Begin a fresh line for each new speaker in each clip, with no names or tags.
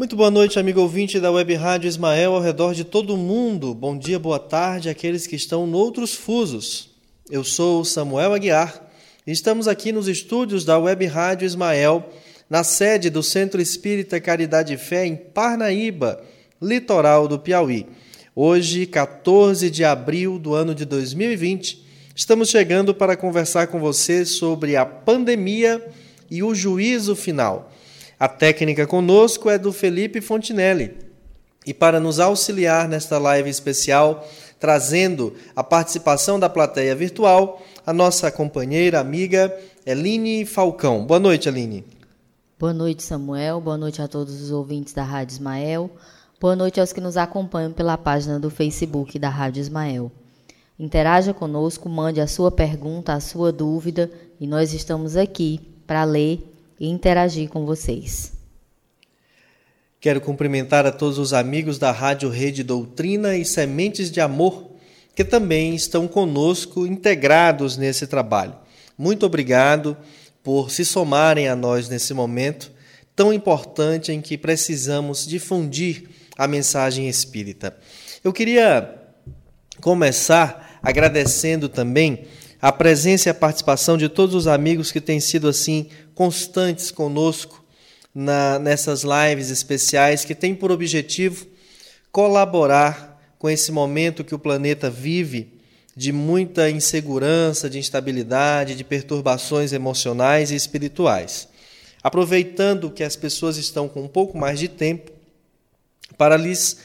Muito boa noite, amigo ouvinte da Web Rádio Ismael ao redor de todo mundo. Bom dia, boa tarde àqueles que estão noutros fusos. Eu sou Samuel Aguiar e estamos aqui nos estúdios da Web Rádio Ismael, na sede do Centro Espírita Caridade e Fé em Parnaíba, litoral do Piauí. Hoje, 14 de abril do ano de 2020, estamos chegando para conversar com você sobre a pandemia e o juízo final. A técnica conosco é do Felipe Fontinelli. E para nos auxiliar nesta live especial, trazendo a participação da plateia virtual, a nossa companheira, amiga Eline Falcão. Boa noite, Eline.
Boa noite, Samuel. Boa noite a todos os ouvintes da Rádio Ismael. Boa noite aos que nos acompanham pela página do Facebook da Rádio Ismael. Interaja conosco, mande a sua pergunta, a sua dúvida e nós estamos aqui para ler e interagir com vocês.
Quero cumprimentar a todos os amigos da Rádio Rede Doutrina e Sementes de Amor, que também estão conosco integrados nesse trabalho. Muito obrigado por se somarem a nós nesse momento tão importante em que precisamos difundir a mensagem espírita. Eu queria começar agradecendo também a presença e a participação de todos os amigos que têm sido assim constantes conosco na, nessas lives especiais que têm por objetivo colaborar com esse momento que o planeta vive de muita insegurança, de instabilidade, de perturbações emocionais e espirituais. Aproveitando que as pessoas estão com um pouco mais de tempo para lhes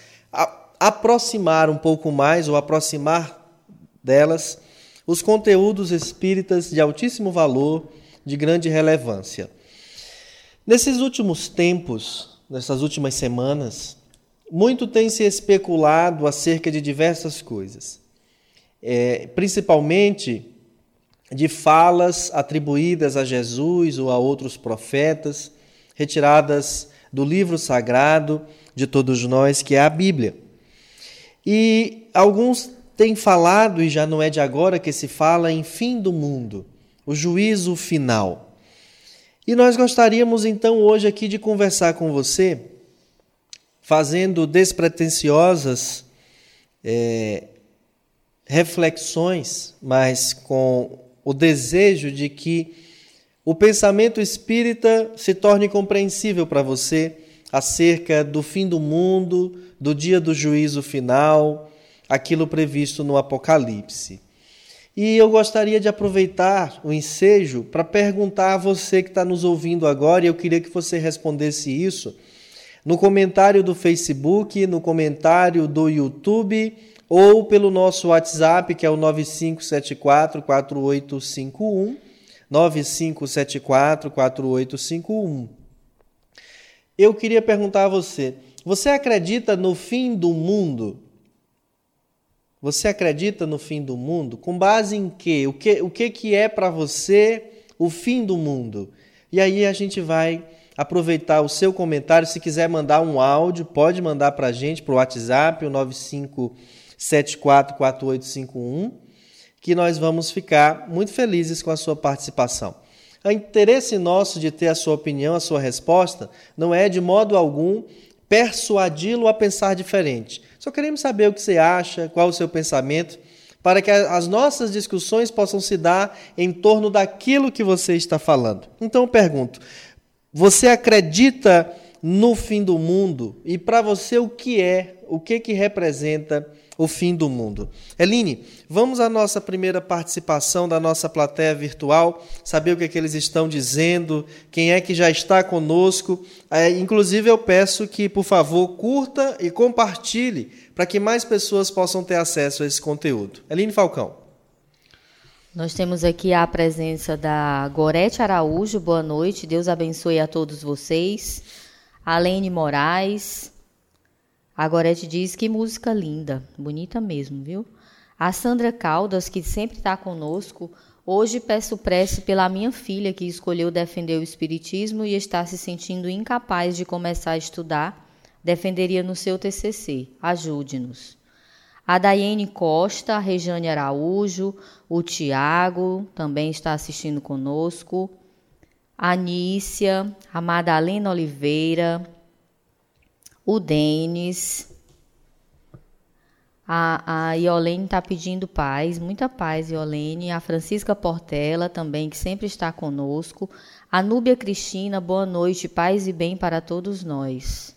aproximar um pouco mais ou aproximar delas os conteúdos espíritas de altíssimo valor de grande relevância. Nesses últimos tempos, nessas últimas semanas, muito tem se especulado acerca de diversas coisas, é, principalmente de falas atribuídas a Jesus ou a outros profetas, retiradas do livro sagrado de todos nós, que é a Bíblia. E alguns têm falado, e já não é de agora que se fala, em fim do mundo o juízo final. E nós gostaríamos então hoje aqui de conversar com você, fazendo despretensiosas é, reflexões, mas com o desejo de que o pensamento espírita se torne compreensível para você acerca do fim do mundo, do dia do juízo final, aquilo previsto no Apocalipse. E eu gostaria de aproveitar o ensejo para perguntar a você que está nos ouvindo agora, e eu queria que você respondesse isso no comentário do Facebook, no comentário do YouTube ou pelo nosso WhatsApp, que é o 9574 4851. 9574 4851. Eu queria perguntar a você: você acredita no fim do mundo? Você acredita no fim do mundo? Com base em quê? O que, o que, que é para você o fim do mundo? E aí a gente vai aproveitar o seu comentário. Se quiser mandar um áudio, pode mandar para a gente para o WhatsApp, o 95744851, que nós vamos ficar muito felizes com a sua participação. O interesse nosso de ter a sua opinião, a sua resposta, não é de modo algum persuadi-lo a pensar diferente. Só queremos saber o que você acha, qual o seu pensamento, para que as nossas discussões possam se dar em torno daquilo que você está falando. Então eu pergunto: você acredita no fim do mundo? E para você o que é, o que que representa o fim do mundo. Eline, vamos à nossa primeira participação da nossa plateia virtual, saber o que, é que eles estão dizendo, quem é que já está conosco. É, inclusive, eu peço que, por favor, curta e compartilhe para que mais pessoas possam ter acesso a esse conteúdo. Eline Falcão.
Nós temos aqui a presença da Gorete Araújo, boa noite, Deus abençoe a todos vocês. Alene Moraes, a Gorete diz que música linda, bonita mesmo, viu? A Sandra Caldas, que sempre está conosco, hoje peço prece pela minha filha que escolheu defender o Espiritismo e está se sentindo incapaz de começar a estudar, defenderia no seu TCC. Ajude-nos. A Daiane Costa, a Rejane Araújo, o Tiago também está assistindo conosco. A Nícia, a Madalena Oliveira, o Denis. A, a Iolene está pedindo paz, muita paz, Iolene. A Francisca Portela também, que sempre está conosco. A Núbia Cristina, boa noite, paz e bem para todos nós.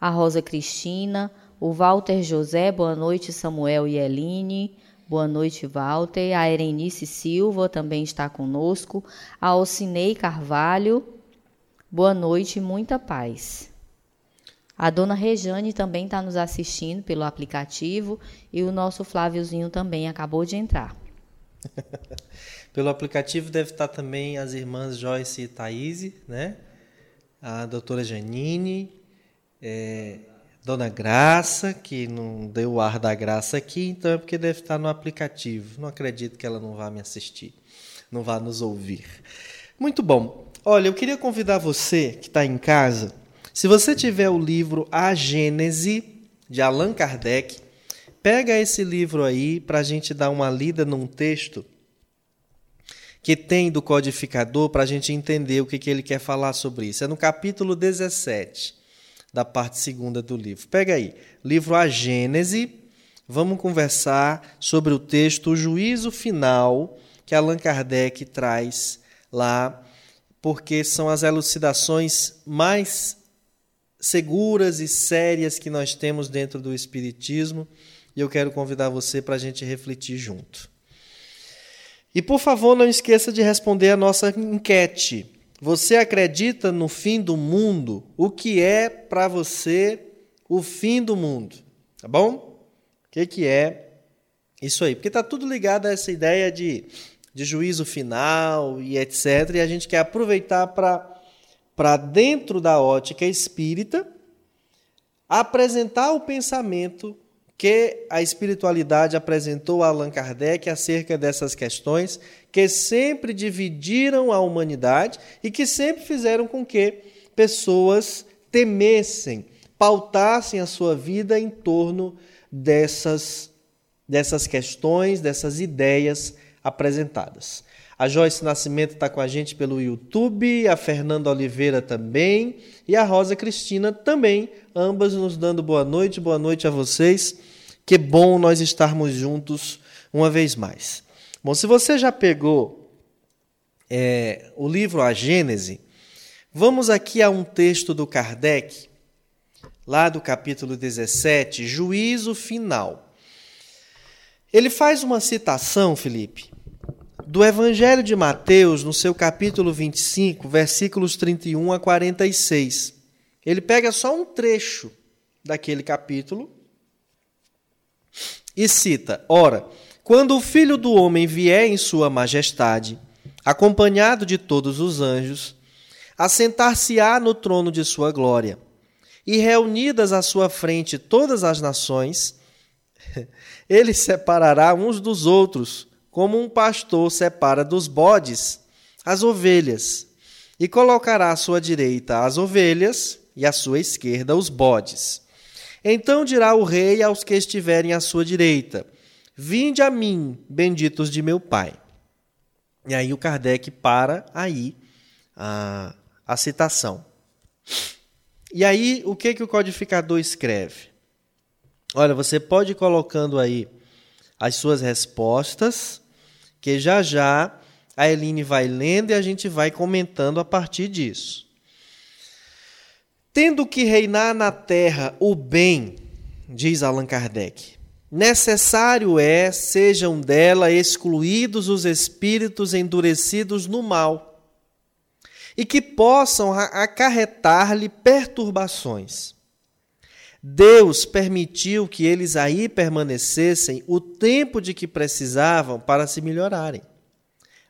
A Rosa Cristina, o Walter José, boa noite, Samuel e Eline. Boa noite, Walter. A Erenice Silva também está conosco. A Alcinei Carvalho. Boa noite, muita paz. A dona Rejane também está nos assistindo pelo aplicativo e o nosso Fláviozinho também acabou de entrar.
pelo aplicativo deve estar também as irmãs Joyce e Thaís, né? A doutora Janine, é, Dona Graça, que não deu o ar da graça aqui, então é porque deve estar no aplicativo. Não acredito que ela não vá me assistir, não vá nos ouvir. Muito bom. Olha, eu queria convidar você que está em casa, se você tiver o livro A Gênese, de Allan Kardec, pega esse livro aí para a gente dar uma lida num texto que tem do codificador para a gente entender o que, que ele quer falar sobre isso. É no capítulo 17 da parte segunda do livro. Pega aí, livro A Gênese. Vamos conversar sobre o texto O Juízo Final que Allan Kardec traz lá, porque são as elucidações mais seguras e sérias que nós temos dentro do Espiritismo e eu quero convidar você para a gente refletir junto. E por favor, não esqueça de responder a nossa enquete. Você acredita no fim do mundo? O que é para você o fim do mundo? Tá bom? O que, que é isso aí? Porque está tudo ligado a essa ideia de, de juízo final e etc. E a gente quer aproveitar para, dentro da ótica espírita, apresentar o pensamento que a espiritualidade apresentou a Allan Kardec acerca dessas questões que sempre dividiram a humanidade e que sempre fizeram com que pessoas temessem, pautassem a sua vida em torno dessas, dessas questões, dessas ideias apresentadas. A Joyce Nascimento está com a gente pelo YouTube, a Fernanda Oliveira também e a Rosa Cristina também, ambas nos dando boa noite, boa noite a vocês. Que bom nós estarmos juntos uma vez mais. Bom, se você já pegou é, o livro A Gênese, vamos aqui a um texto do Kardec, lá do capítulo 17, Juízo Final. Ele faz uma citação, Felipe, do Evangelho de Mateus, no seu capítulo 25, versículos 31 a 46. Ele pega só um trecho daquele capítulo e cita: Ora, quando o filho do homem vier em sua majestade, acompanhado de todos os anjos, assentar-se-á no trono de sua glória, e reunidas à sua frente todas as nações, ele separará uns dos outros, como um pastor separa dos bodes as ovelhas, e colocará à sua direita as ovelhas e à sua esquerda os bodes. Então dirá o rei aos que estiverem à sua direita: Vinde a mim, benditos de meu Pai. E aí o Kardec para aí a, a citação. E aí o que, que o codificador escreve? Olha, você pode ir colocando aí as suas respostas, que já já a Eline vai lendo e a gente vai comentando a partir disso. Tendo que reinar na terra o bem, diz Allan Kardec, necessário é sejam dela excluídos os espíritos endurecidos no mal e que possam acarretar-lhe perturbações. Deus permitiu que eles aí permanecessem o tempo de que precisavam para se melhorarem.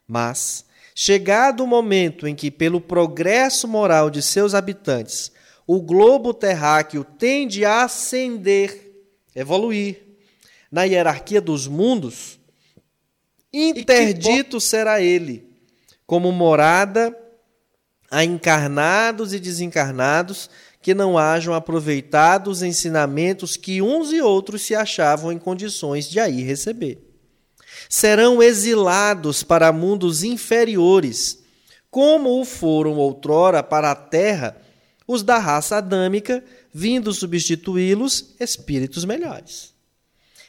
Mas, chegado o momento em que, pelo progresso moral de seus habitantes, o globo terráqueo tende a ascender, evoluir na hierarquia dos mundos, interdito será ele, como morada a encarnados e desencarnados que não hajam aproveitado os ensinamentos que uns e outros se achavam em condições de aí receber. Serão exilados para mundos inferiores, como o foram outrora para a terra os da raça adâmica, vindo substituí-los espíritos melhores.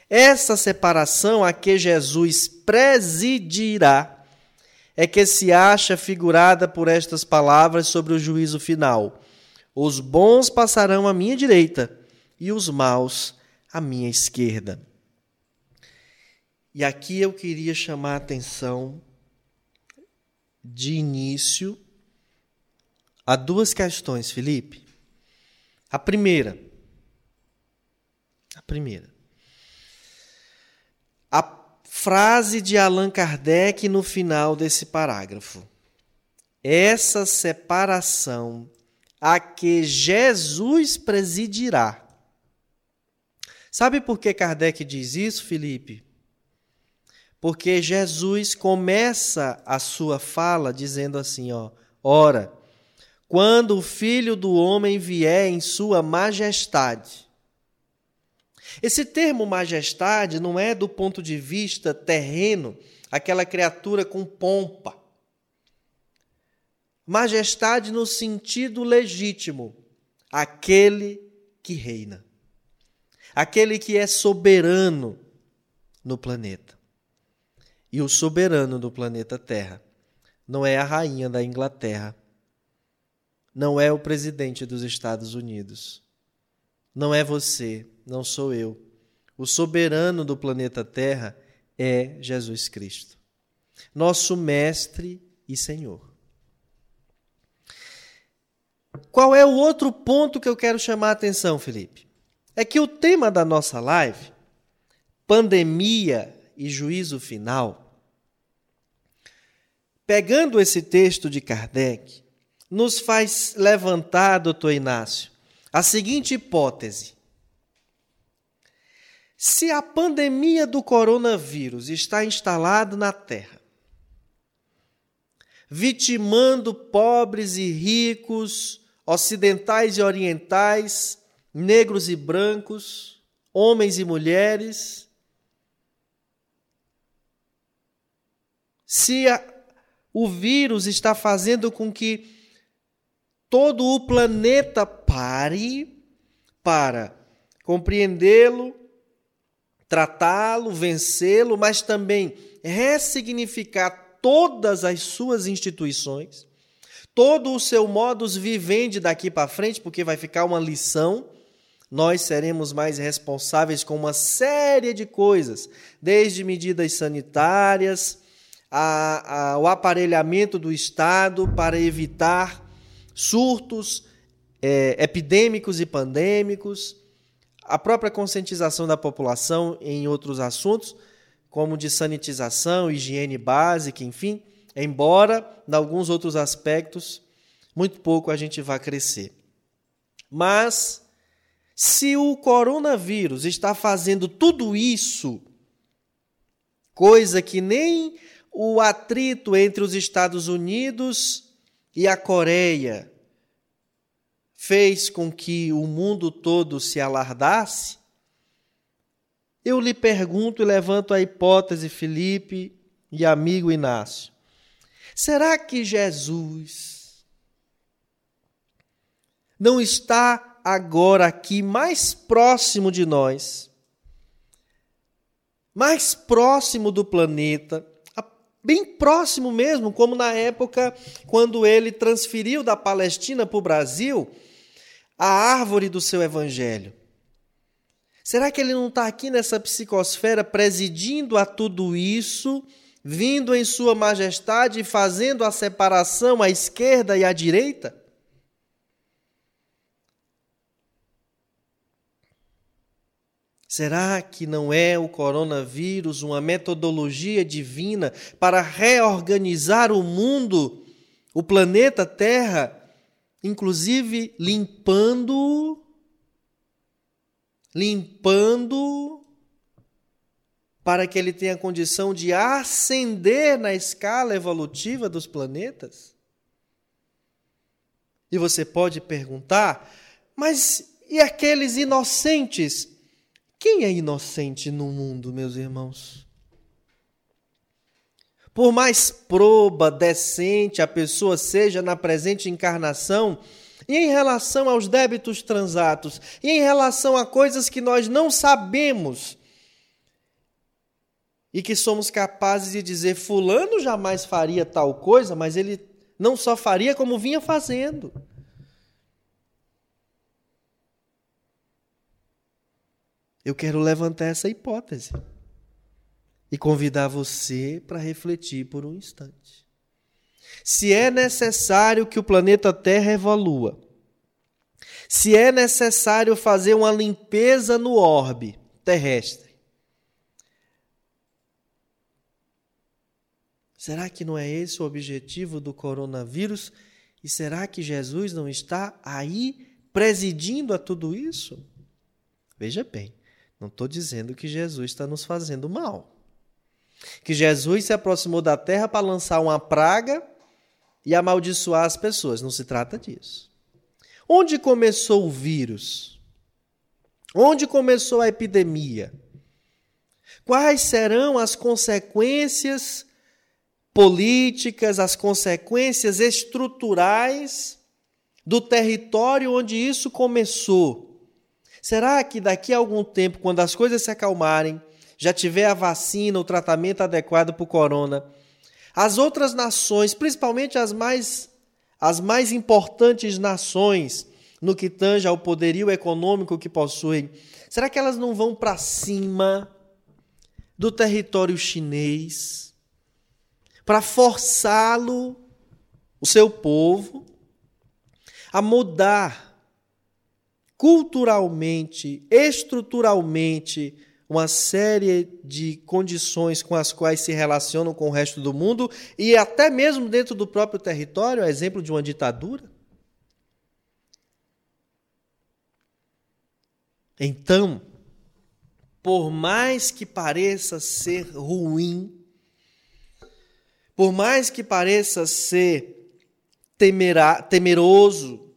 Essa separação a que Jesus presidirá é que se acha figurada por estas palavras sobre o juízo final. Os bons passarão à minha direita e os maus à minha esquerda. E aqui eu queria chamar a atenção de início a duas questões, Felipe. A primeira, a primeira, a frase de Allan Kardec no final desse parágrafo. Essa separação a que Jesus presidirá. Sabe por que Kardec diz isso, Felipe? Porque Jesus começa a sua fala dizendo assim, ó: Ora, quando o Filho do homem vier em sua majestade. Esse termo majestade não é do ponto de vista terreno, aquela criatura com pompa. Majestade no sentido legítimo, aquele que reina, aquele que é soberano no planeta. E o soberano do planeta Terra não é a rainha da Inglaterra, não é o presidente dos Estados Unidos, não é você, não sou eu. O soberano do planeta Terra é Jesus Cristo, nosso Mestre e Senhor. Qual é o outro ponto que eu quero chamar a atenção, Felipe? É que o tema da nossa live, pandemia e juízo final, pegando esse texto de Kardec, nos faz levantar, doutor Inácio, a seguinte hipótese. Se a pandemia do coronavírus está instalada na Terra, vitimando pobres e ricos, ocidentais e orientais, negros e brancos, homens e mulheres, se a, o vírus está fazendo com que todo o planeta pare para compreendê-lo, tratá-lo, vencê-lo, mas também ressignificar todas as suas instituições, todo o seu modus vivendi daqui para frente, porque vai ficar uma lição. Nós seremos mais responsáveis com uma série de coisas, desde medidas sanitárias, a, a, o aparelhamento do Estado para evitar surtos é, epidêmicos e pandêmicos, a própria conscientização da população em outros assuntos, como de sanitização, higiene básica, enfim, embora em alguns outros aspectos muito pouco a gente vá crescer. Mas se o coronavírus está fazendo tudo isso, coisa que nem o atrito entre os Estados Unidos e a Coreia fez com que o mundo todo se alardasse, eu lhe pergunto e levanto a hipótese, Felipe e amigo Inácio: será que Jesus não está agora aqui mais próximo de nós, mais próximo do planeta, bem próximo mesmo, como na época quando ele transferiu da Palestina para o Brasil a árvore do seu evangelho. Será que ele não está aqui nessa psicosfera presidindo a tudo isso, vindo em Sua Majestade e fazendo a separação à esquerda e à direita? Será que não é o coronavírus uma metodologia divina para reorganizar o mundo, o planeta Terra, inclusive limpando limpando para que ele tenha condição de ascender na escala evolutiva dos planetas? E você pode perguntar, mas e aqueles inocentes quem é inocente no mundo, meus irmãos? Por mais proba, decente a pessoa seja na presente encarnação, e em relação aos débitos transatos, e em relação a coisas que nós não sabemos e que somos capazes de dizer: Fulano jamais faria tal coisa, mas ele não só faria, como vinha fazendo. Eu quero levantar essa hipótese e convidar você para refletir por um instante. Se é necessário que o planeta Terra evolua, se é necessário fazer uma limpeza no orbe terrestre, será que não é esse o objetivo do coronavírus? E será que Jesus não está aí presidindo a tudo isso? Veja bem, não estou dizendo que Jesus está nos fazendo mal. Que Jesus se aproximou da terra para lançar uma praga e amaldiçoar as pessoas. Não se trata disso. Onde começou o vírus? Onde começou a epidemia? Quais serão as consequências políticas, as consequências estruturais do território onde isso começou? Será que daqui a algum tempo, quando as coisas se acalmarem, já tiver a vacina, o tratamento adequado para o corona, as outras nações, principalmente as mais, as mais importantes nações no que tange ao poderio econômico que possuem, será que elas não vão para cima do território chinês para forçá-lo, o seu povo, a mudar culturalmente, estruturalmente, uma série de condições com as quais se relacionam com o resto do mundo e até mesmo dentro do próprio território, a exemplo de uma ditadura? Então, por mais que pareça ser ruim, por mais que pareça ser temera, temeroso,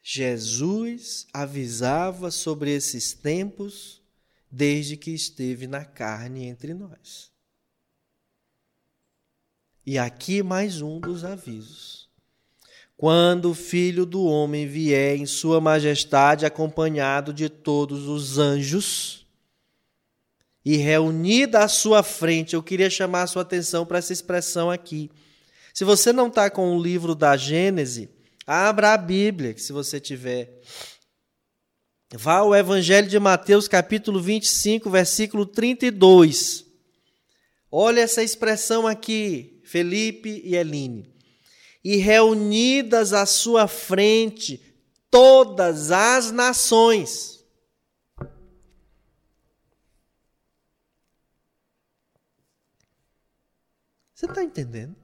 Jesus avisava sobre esses tempos desde que esteve na carne entre nós. E aqui mais um dos avisos. Quando o filho do homem vier em sua majestade, acompanhado de todos os anjos, e reunida à sua frente, eu queria chamar a sua atenção para essa expressão aqui. Se você não está com o livro da Gênese, Abra a Bíblia, que se você tiver. Vá ao Evangelho de Mateus, capítulo 25, versículo 32. Olha essa expressão aqui, Felipe e Eline. E reunidas à sua frente todas as nações. Você está entendendo?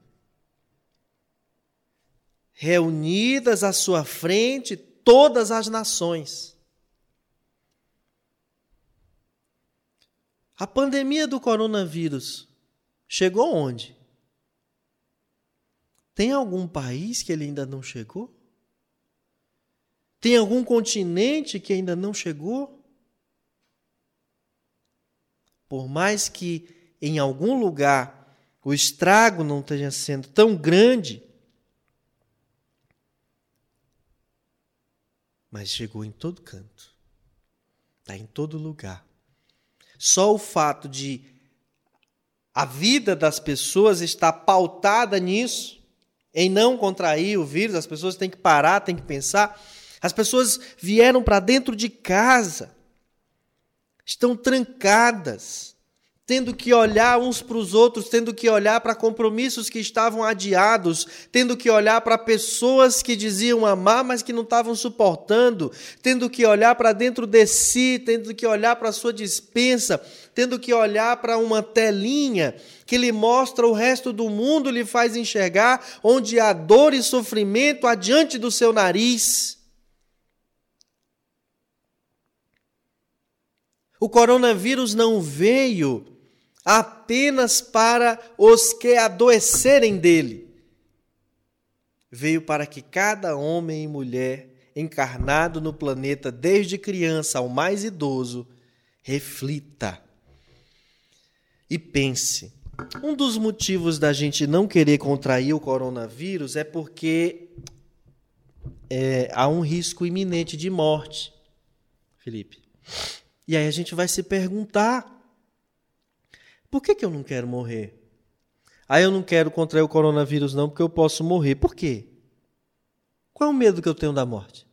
reunidas à sua frente todas as nações. A pandemia do coronavírus chegou onde? Tem algum país que ele ainda não chegou? Tem algum continente que ainda não chegou? Por mais que em algum lugar o estrago não esteja sendo tão grande, mas chegou em todo canto. Está em todo lugar. Só o fato de a vida das pessoas estar pautada nisso, em não contrair o vírus, as pessoas têm que parar, têm que pensar. As pessoas vieram para dentro de casa, estão trancadas tendo que olhar uns para os outros, tendo que olhar para compromissos que estavam adiados, tendo que olhar para pessoas que diziam amar, mas que não estavam suportando, tendo que olhar para dentro de si, tendo que olhar para a sua dispensa, tendo que olhar para uma telinha que lhe mostra o resto do mundo, lhe faz enxergar onde há dor e sofrimento adiante do seu nariz. O coronavírus não veio apenas para os que adoecerem dele. Veio para que cada homem e mulher encarnado no planeta, desde criança ao mais idoso, reflita e pense Um dos motivos da gente não querer contrair o coronavírus é porque é, há um risco iminente de morte, Felipe. E aí a gente vai se perguntar: por que, que eu não quero morrer? Ah, eu não quero contrair o coronavírus, não, porque eu posso morrer. Por quê? Qual é o medo que eu tenho da morte?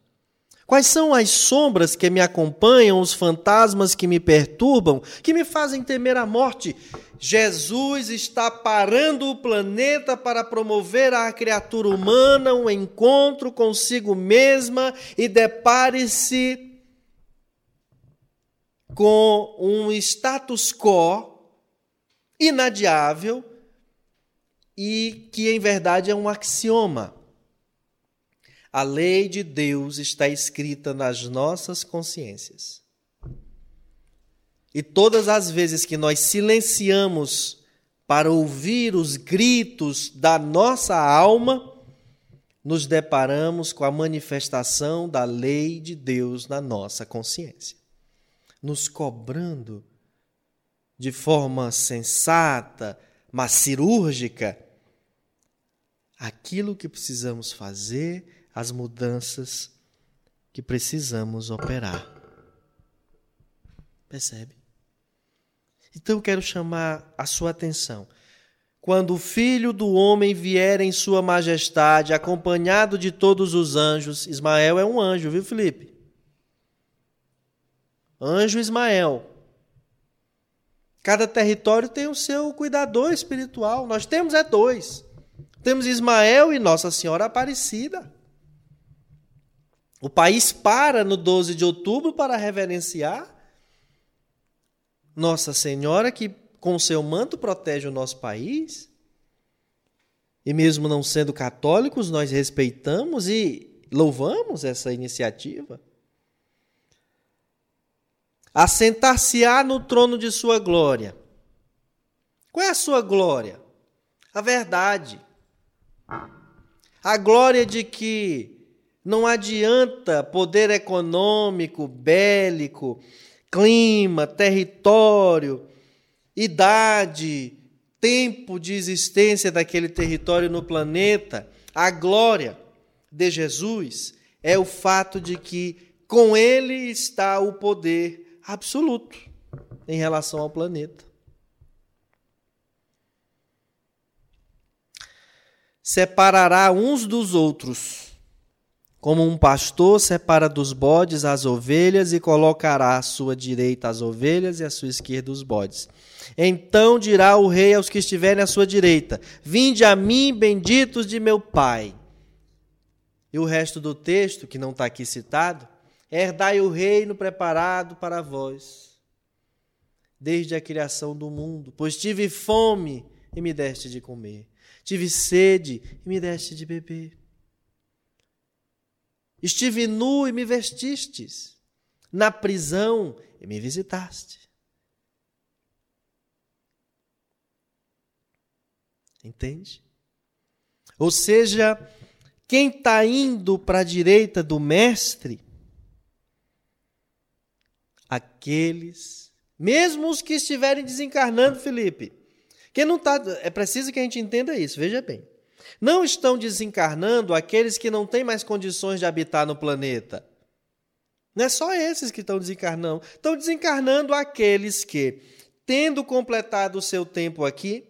Quais são as sombras que me acompanham, os fantasmas que me perturbam, que me fazem temer a morte? Jesus está parando o planeta para promover à criatura humana um encontro consigo mesma e depare-se com um status quo inadiável e que em verdade é um axioma. A lei de Deus está escrita nas nossas consciências. E todas as vezes que nós silenciamos para ouvir os gritos da nossa alma, nos deparamos com a manifestação da lei de Deus na nossa consciência, nos cobrando de forma sensata, mas cirúrgica, aquilo que precisamos fazer as mudanças que precisamos operar. Percebe? Então eu quero chamar a sua atenção. Quando o filho do homem vier em sua majestade, acompanhado de todos os anjos, Ismael é um anjo, viu, Felipe? Anjo Ismael. Cada território tem o seu cuidador espiritual. Nós temos é dois. Temos Ismael e Nossa Senhora Aparecida. O país para no 12 de outubro para reverenciar Nossa Senhora, que com seu manto protege o nosso país. E mesmo não sendo católicos, nós respeitamos e louvamos essa iniciativa. Assentar-se-á no trono de sua glória. Qual é a sua glória? A verdade. A glória de que não adianta poder econômico, bélico, clima, território, idade, tempo de existência daquele território no planeta. A glória de Jesus é o fato de que com ele está o poder absoluto em relação ao planeta. Separará uns dos outros como um pastor separa dos bodes as ovelhas e colocará à sua direita as ovelhas e à sua esquerda os bodes. Então dirá o rei aos que estiverem à sua direita: Vinde a mim, benditos de meu Pai. E o resto do texto, que não está aqui citado, herdai o reino preparado para vós, desde a criação do mundo. Pois tive fome e me deste de comer, tive sede e me deste de beber Estive nu e me vestistes, na prisão e me visitaste. Entende? Ou seja, quem está indo para a direita do Mestre, aqueles, mesmo os que estiverem desencarnando, Felipe, quem não está, é preciso que a gente entenda isso, veja bem. Não estão desencarnando aqueles que não têm mais condições de habitar no planeta. Não é só esses que estão desencarnando. Estão desencarnando aqueles que, tendo completado o seu tempo aqui,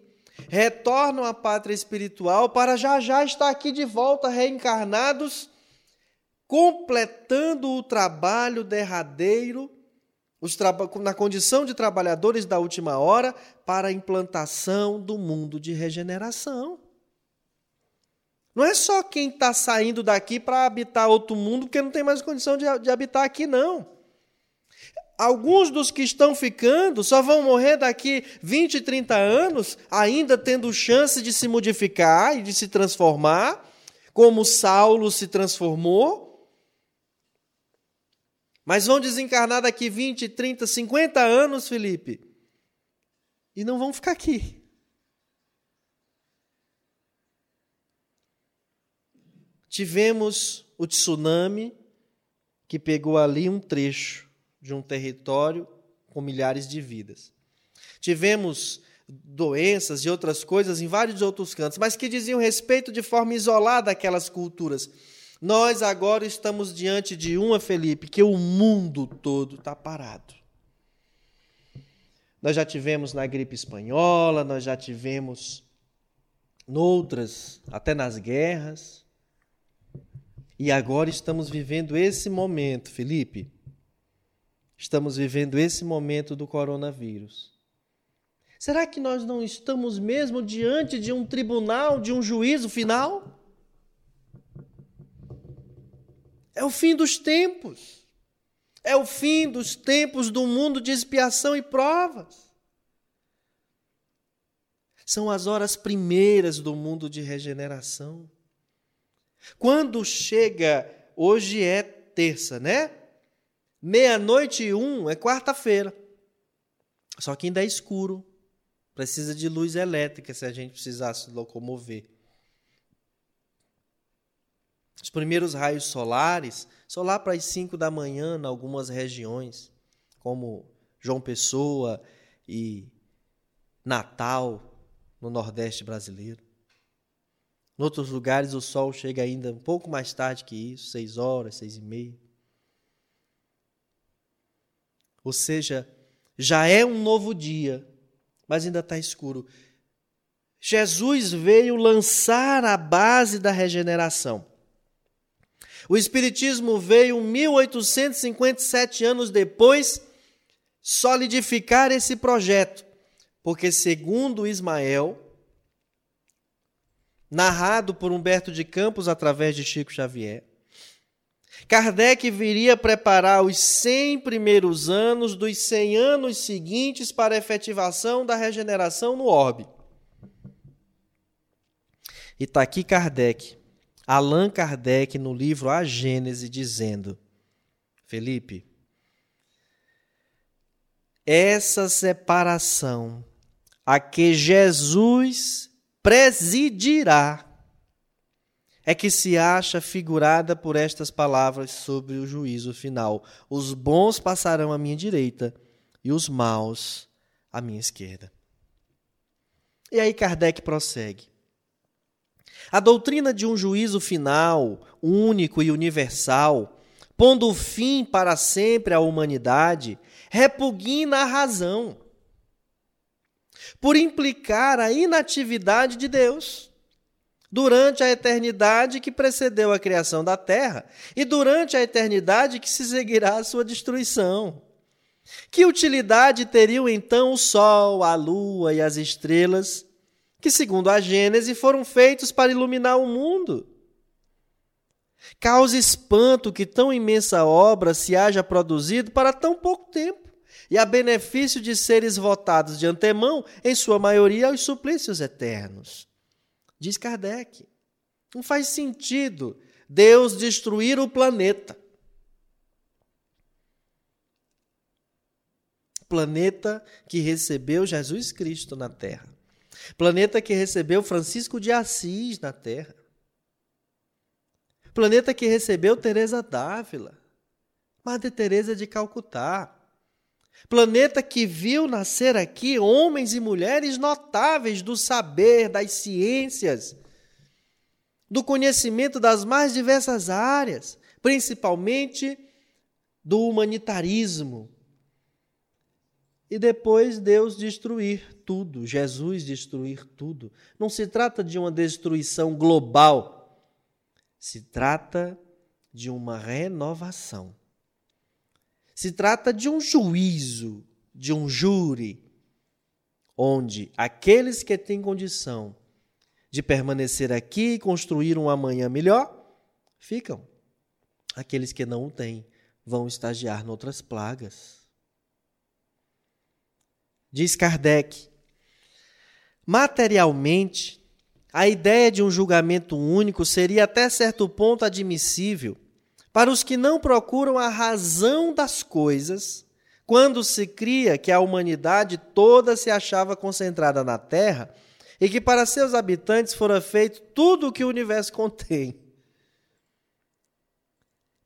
retornam à pátria espiritual para já já estar aqui de volta reencarnados, completando o trabalho derradeiro, na condição de trabalhadores da última hora, para a implantação do mundo de regeneração. Não é só quem está saindo daqui para habitar outro mundo, porque não tem mais condição de, de habitar aqui, não. Alguns dos que estão ficando só vão morrer daqui 20, 30 anos, ainda tendo chance de se modificar e de se transformar, como Saulo se transformou. Mas vão desencarnar daqui 20, 30, 50 anos, Felipe, e não vão ficar aqui. Tivemos o tsunami que pegou ali um trecho de um território com milhares de vidas. Tivemos doenças e outras coisas em vários outros cantos, mas que diziam respeito de forma isolada àquelas culturas. Nós agora estamos diante de uma, Felipe, que o mundo todo está parado. Nós já tivemos na gripe espanhola, nós já tivemos noutras, até nas guerras. E agora estamos vivendo esse momento, Felipe. Estamos vivendo esse momento do coronavírus. Será que nós não estamos mesmo diante de um tribunal, de um juízo final? É o fim dos tempos. É o fim dos tempos do mundo de expiação e provas. São as horas primeiras do mundo de regeneração. Quando chega, hoje é terça, né? Meia-noite e um é quarta-feira. Só que ainda é escuro. Precisa de luz elétrica se a gente precisar se locomover. Os primeiros raios solares, só lá para as 5 da manhã, em algumas regiões, como João Pessoa e Natal, no Nordeste brasileiro. Em outros lugares, o sol chega ainda um pouco mais tarde que isso, seis horas, seis e meia. Ou seja, já é um novo dia, mas ainda está escuro. Jesus veio lançar a base da regeneração. O Espiritismo veio 1857 anos depois solidificar esse projeto, porque, segundo Ismael, narrado por Humberto de Campos através de Chico Xavier, Kardec viria preparar os 100 primeiros anos dos 100 anos seguintes para a efetivação da regeneração no orbe. E está aqui Kardec, Allan Kardec, no livro A Gênese, dizendo: Felipe, essa separação a que Jesus presidirá é que se acha figurada por estas palavras sobre o juízo final: os bons passarão à minha direita e os maus à minha esquerda. E aí Kardec prossegue. A doutrina de um juízo final, único e universal, pondo fim para sempre à humanidade, repugna a razão, por implicar a inatividade de Deus durante a eternidade que precedeu a criação da terra e durante a eternidade que se seguirá a sua destruição. Que utilidade teriam então o sol, a lua e as estrelas, que, segundo a Gênese, foram feitos para iluminar o mundo? Causa espanto que tão imensa obra se haja produzido para tão pouco tempo, e a benefício de seres votados de antemão, em sua maioria, aos suplícios eternos. Diz Kardec. Não faz sentido Deus destruir o planeta. Planeta que recebeu Jesus Cristo na Terra. Planeta que recebeu Francisco de Assis na Terra. Planeta que recebeu Teresa d'Ávila, Madre Teresa de Calcutá. Planeta que viu nascer aqui homens e mulheres notáveis do saber, das ciências, do conhecimento das mais diversas áreas, principalmente do humanitarismo. E depois Deus destruir tudo, Jesus destruir tudo. Não se trata de uma destruição global, se trata de uma renovação. Se trata de um juízo, de um júri, onde aqueles que têm condição de permanecer aqui e construir um amanhã melhor, ficam. Aqueles que não o têm vão estagiar noutras plagas. Diz Kardec: materialmente, a ideia de um julgamento único seria até certo ponto admissível para os que não procuram a razão das coisas, quando se cria que a humanidade toda se achava concentrada na Terra e que para seus habitantes fora feito tudo o que o universo contém.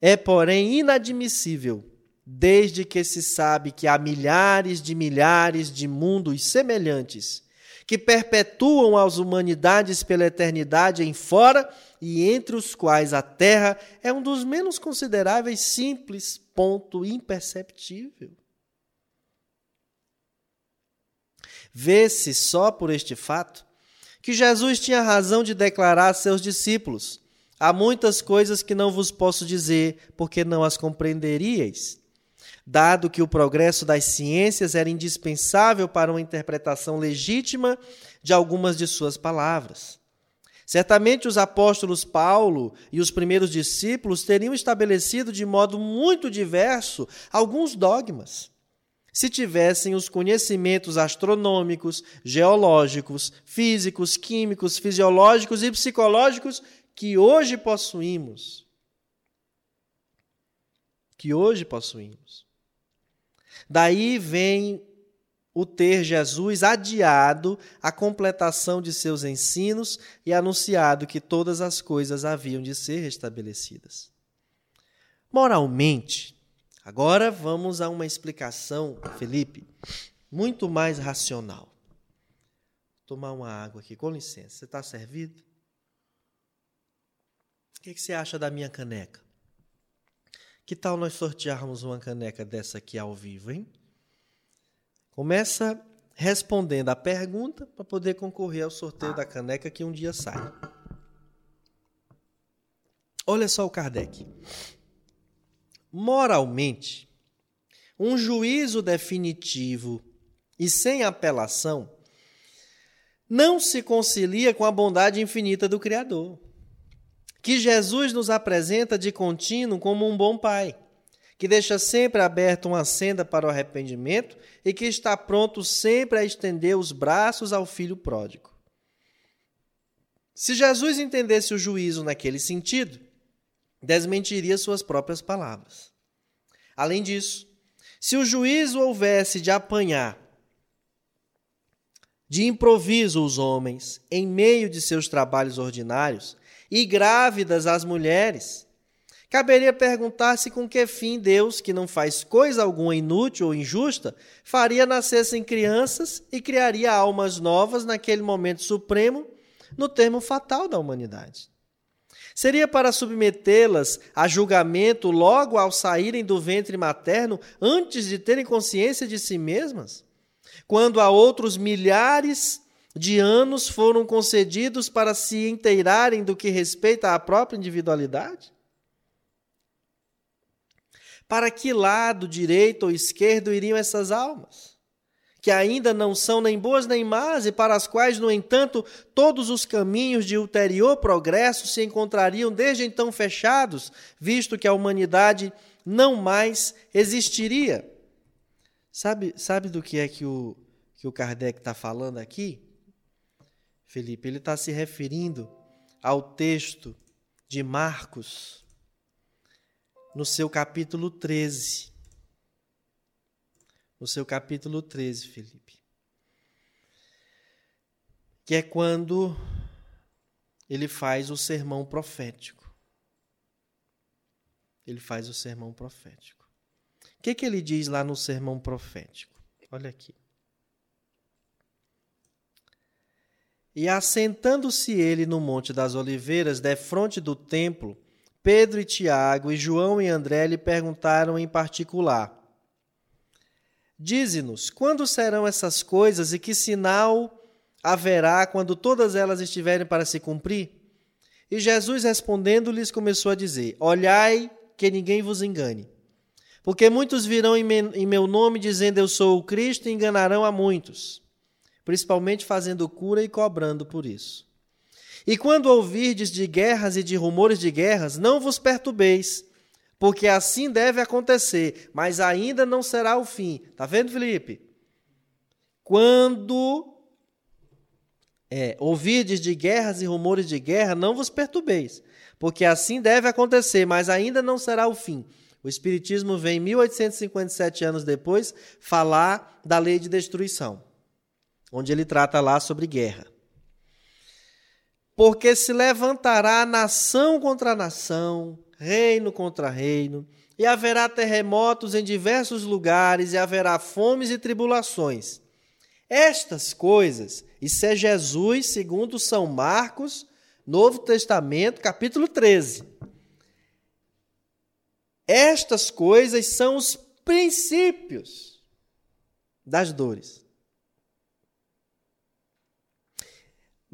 É, porém, inadmissível, desde que se sabe que há milhares de milhares de mundos semelhantes que perpetuam as humanidades pela eternidade em fora e entre os quais a terra é um dos menos consideráveis, simples, ponto imperceptível. Vê-se só por este fato que Jesus tinha razão de declarar a seus discípulos: Há muitas coisas que não vos posso dizer, porque não as compreenderíeis. Dado que o progresso das ciências era indispensável para uma interpretação legítima de algumas de suas palavras. Certamente os apóstolos Paulo e os primeiros discípulos teriam estabelecido de modo muito diverso alguns dogmas se tivessem os conhecimentos astronômicos, geológicos, físicos, químicos, fisiológicos e psicológicos que hoje possuímos. Que hoje possuímos. Daí vem o ter Jesus adiado a completação de seus ensinos e anunciado que todas as coisas haviam de ser restabelecidas. Moralmente, agora vamos a uma explicação, Felipe, muito mais racional. Vou tomar uma água aqui, com licença. Você está servido? O que, que você acha da minha caneca? Que tal nós sortearmos uma caneca dessa aqui ao vivo, hein? Começa respondendo a pergunta para poder concorrer ao sorteio da caneca que um dia sai. Olha só o Kardec. Moralmente, um juízo definitivo e sem apelação não se concilia com a bondade infinita do Criador, que Jesus nos apresenta de contínuo como um bom Pai que deixa sempre aberta uma senda para o arrependimento e que está pronto sempre a estender os braços ao filho pródigo. Se Jesus entendesse o juízo naquele sentido, desmentiria suas próprias palavras. Além disso, se o juízo houvesse de apanhar de improviso os homens em meio de seus trabalhos ordinários e grávidas as mulheres, Caberia perguntar-se com que fim Deus, que não faz coisa alguma inútil ou injusta, faria nascessem crianças e criaria almas novas naquele momento supremo, no termo fatal da humanidade. Seria para submetê-las a julgamento logo ao saírem do ventre materno, antes de terem consciência de si mesmas? Quando a outros milhares de anos foram concedidos para se inteirarem do que respeita à própria individualidade? Para que lado, direito ou esquerdo, iriam essas almas? Que ainda não são nem boas nem más, e para as quais, no entanto, todos os caminhos de ulterior progresso se encontrariam desde então fechados, visto que a humanidade não mais existiria. Sabe, sabe do que é que o, que o Kardec está falando aqui? Felipe, ele está se referindo ao texto de Marcos, no seu capítulo 13. No seu capítulo 13, Felipe. Que é quando ele faz o sermão profético. Ele faz o sermão profético. O que, que ele diz lá no sermão profético? Olha aqui. E assentando-se ele no Monte das Oliveiras, defronte do templo, Pedro e Tiago e João e André lhe perguntaram em particular: Dize-nos, quando serão essas coisas e que sinal haverá quando todas elas estiverem para se cumprir? E Jesus respondendo-lhes começou a dizer: Olhai que ninguém vos engane. Porque muitos virão em meu nome dizendo eu sou o Cristo e enganarão a muitos, principalmente fazendo cura e cobrando por isso. E quando ouvirdes de guerras e de rumores de guerras, não vos perturbeis, porque assim deve acontecer, mas ainda não será o fim. Tá vendo, Felipe? Quando é, ouvirdes de guerras e rumores de guerra, não vos perturbeis, porque assim deve acontecer, mas ainda não será o fim. O Espiritismo vem 1857 anos depois falar da lei de destruição, onde ele trata lá sobre guerra porque se levantará nação contra nação, reino contra reino, e haverá terremotos em diversos lugares, e haverá fomes e tribulações. Estas coisas Isso é Jesus, segundo São Marcos, Novo Testamento, capítulo 13. Estas coisas são os princípios das dores.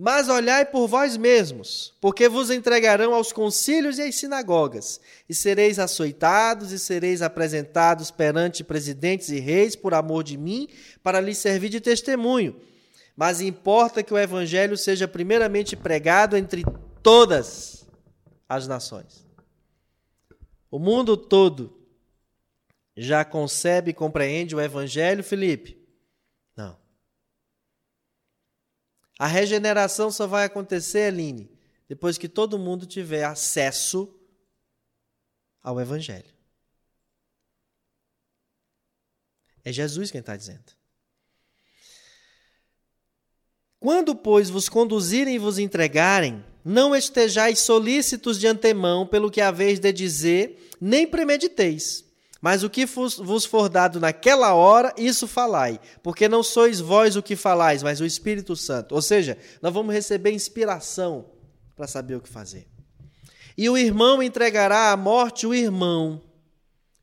Mas olhai por vós mesmos, porque vos entregarão aos concílios e às sinagogas, e sereis açoitados e sereis apresentados perante presidentes e reis por amor de mim, para lhes servir de testemunho. Mas importa que o evangelho seja primeiramente pregado entre todas as nações. O mundo todo já concebe e compreende o evangelho, Felipe? A regeneração só vai acontecer, Aline, depois que todo mundo tiver acesso ao Evangelho. É Jesus quem está dizendo. Quando, pois, vos conduzirem e vos entregarem, não estejais solícitos de antemão pelo que haveis de dizer, nem premediteis mas o que vos for dado naquela hora, isso falai, porque não sois vós o que falais, mas o Espírito Santo. Ou seja, nós vamos receber inspiração para saber o que fazer. E o irmão entregará à morte o irmão,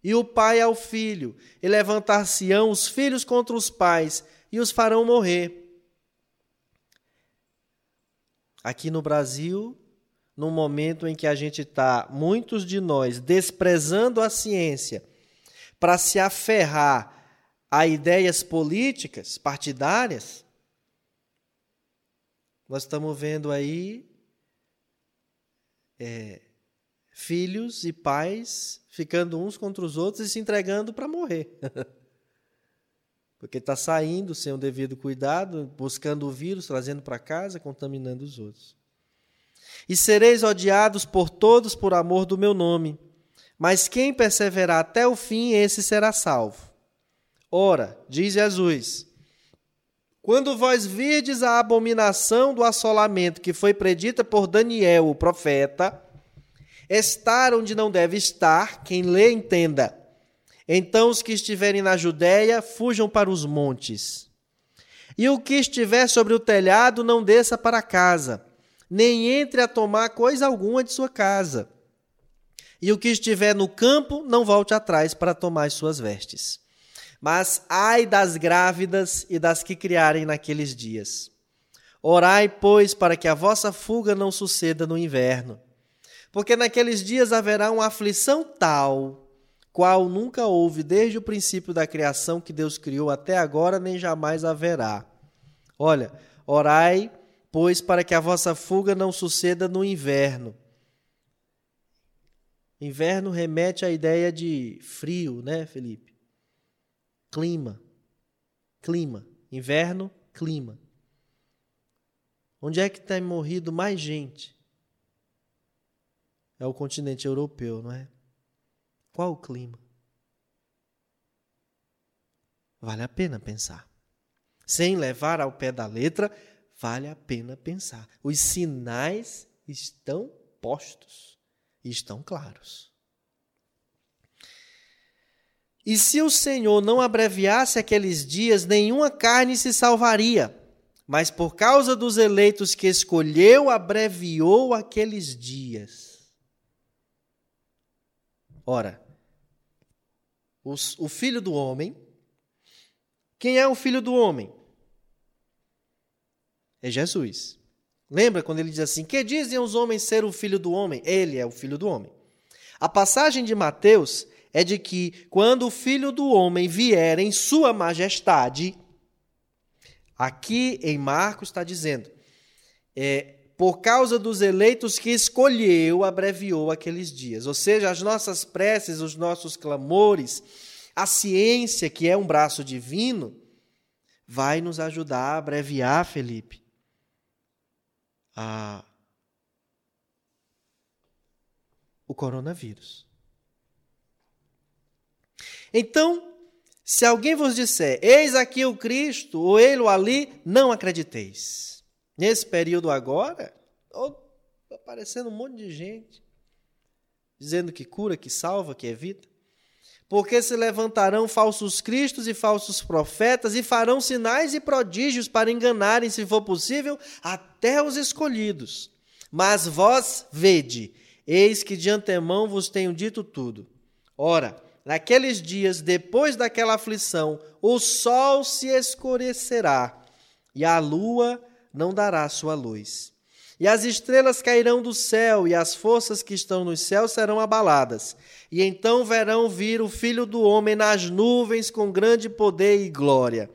e o pai ao filho, e levantar-se-ão os filhos contra os pais, e os farão morrer. Aqui no Brasil, num momento em que a gente está, muitos de nós, desprezando a ciência, para se aferrar a ideias políticas, partidárias, nós estamos vendo aí é, filhos e pais ficando uns contra os outros e se entregando para morrer. Porque está saindo sem o devido cuidado, buscando o vírus, trazendo para casa, contaminando os outros. E sereis odiados por todos por amor do meu nome. Mas quem perseverar até o fim, esse será salvo. Ora, diz Jesus: Quando vós virdes a abominação do assolamento que foi predita por Daniel, o profeta, estar onde não deve estar, quem lê entenda. Então os que estiverem na Judéia fujam para os montes. E o que estiver sobre o telhado não desça para casa, nem entre a tomar coisa alguma de sua casa e o que estiver no campo, não volte atrás para tomar as suas vestes. Mas ai das grávidas e das que criarem naqueles dias. Orai, pois, para que a vossa fuga não suceda no inverno. Porque naqueles dias haverá uma aflição tal, qual nunca houve desde o princípio da criação que Deus criou até agora, nem jamais haverá. Olha, orai, pois, para que a vossa fuga não suceda no inverno Inverno remete à ideia de frio, né, Felipe? Clima. Clima. Inverno, clima. Onde é que tem morrido mais gente? É o continente europeu, não é? Qual o clima? Vale a pena pensar. Sem levar ao pé da letra, vale a pena pensar. Os sinais estão postos estão claros. E se o Senhor não abreviasse aqueles dias, nenhuma carne se salvaria. Mas por causa dos eleitos que escolheu, abreviou aqueles dias. Ora, os, o filho do homem. Quem é o filho do homem? É Jesus. Lembra quando ele diz assim: Que dizem os homens ser o filho do homem? Ele é o filho do homem. A passagem de Mateus é de que quando o filho do homem vier em sua majestade, aqui em Marcos está dizendo, é, por causa dos eleitos que escolheu, abreviou aqueles dias. Ou seja, as nossas preces, os nossos clamores, a ciência, que é um braço divino, vai nos ajudar a abreviar, Felipe a o coronavírus. Então, se alguém vos disser, eis aqui o Cristo, ou ele ou ali, não acrediteis. Nesse período agora, está aparecendo um monte de gente dizendo que cura, que salva, que evita. Porque se levantarão falsos cristos e falsos profetas e farão sinais e prodígios para enganarem, se for possível, até os escolhidos. Mas vós vede, eis que de antemão vos tenho dito tudo. Ora, naqueles dias, depois daquela aflição, o sol se escurecerá e a lua não dará sua luz e as estrelas cairão do céu, e as forças que estão nos céus serão abaladas. E então verão vir o Filho do Homem nas nuvens com grande poder e glória.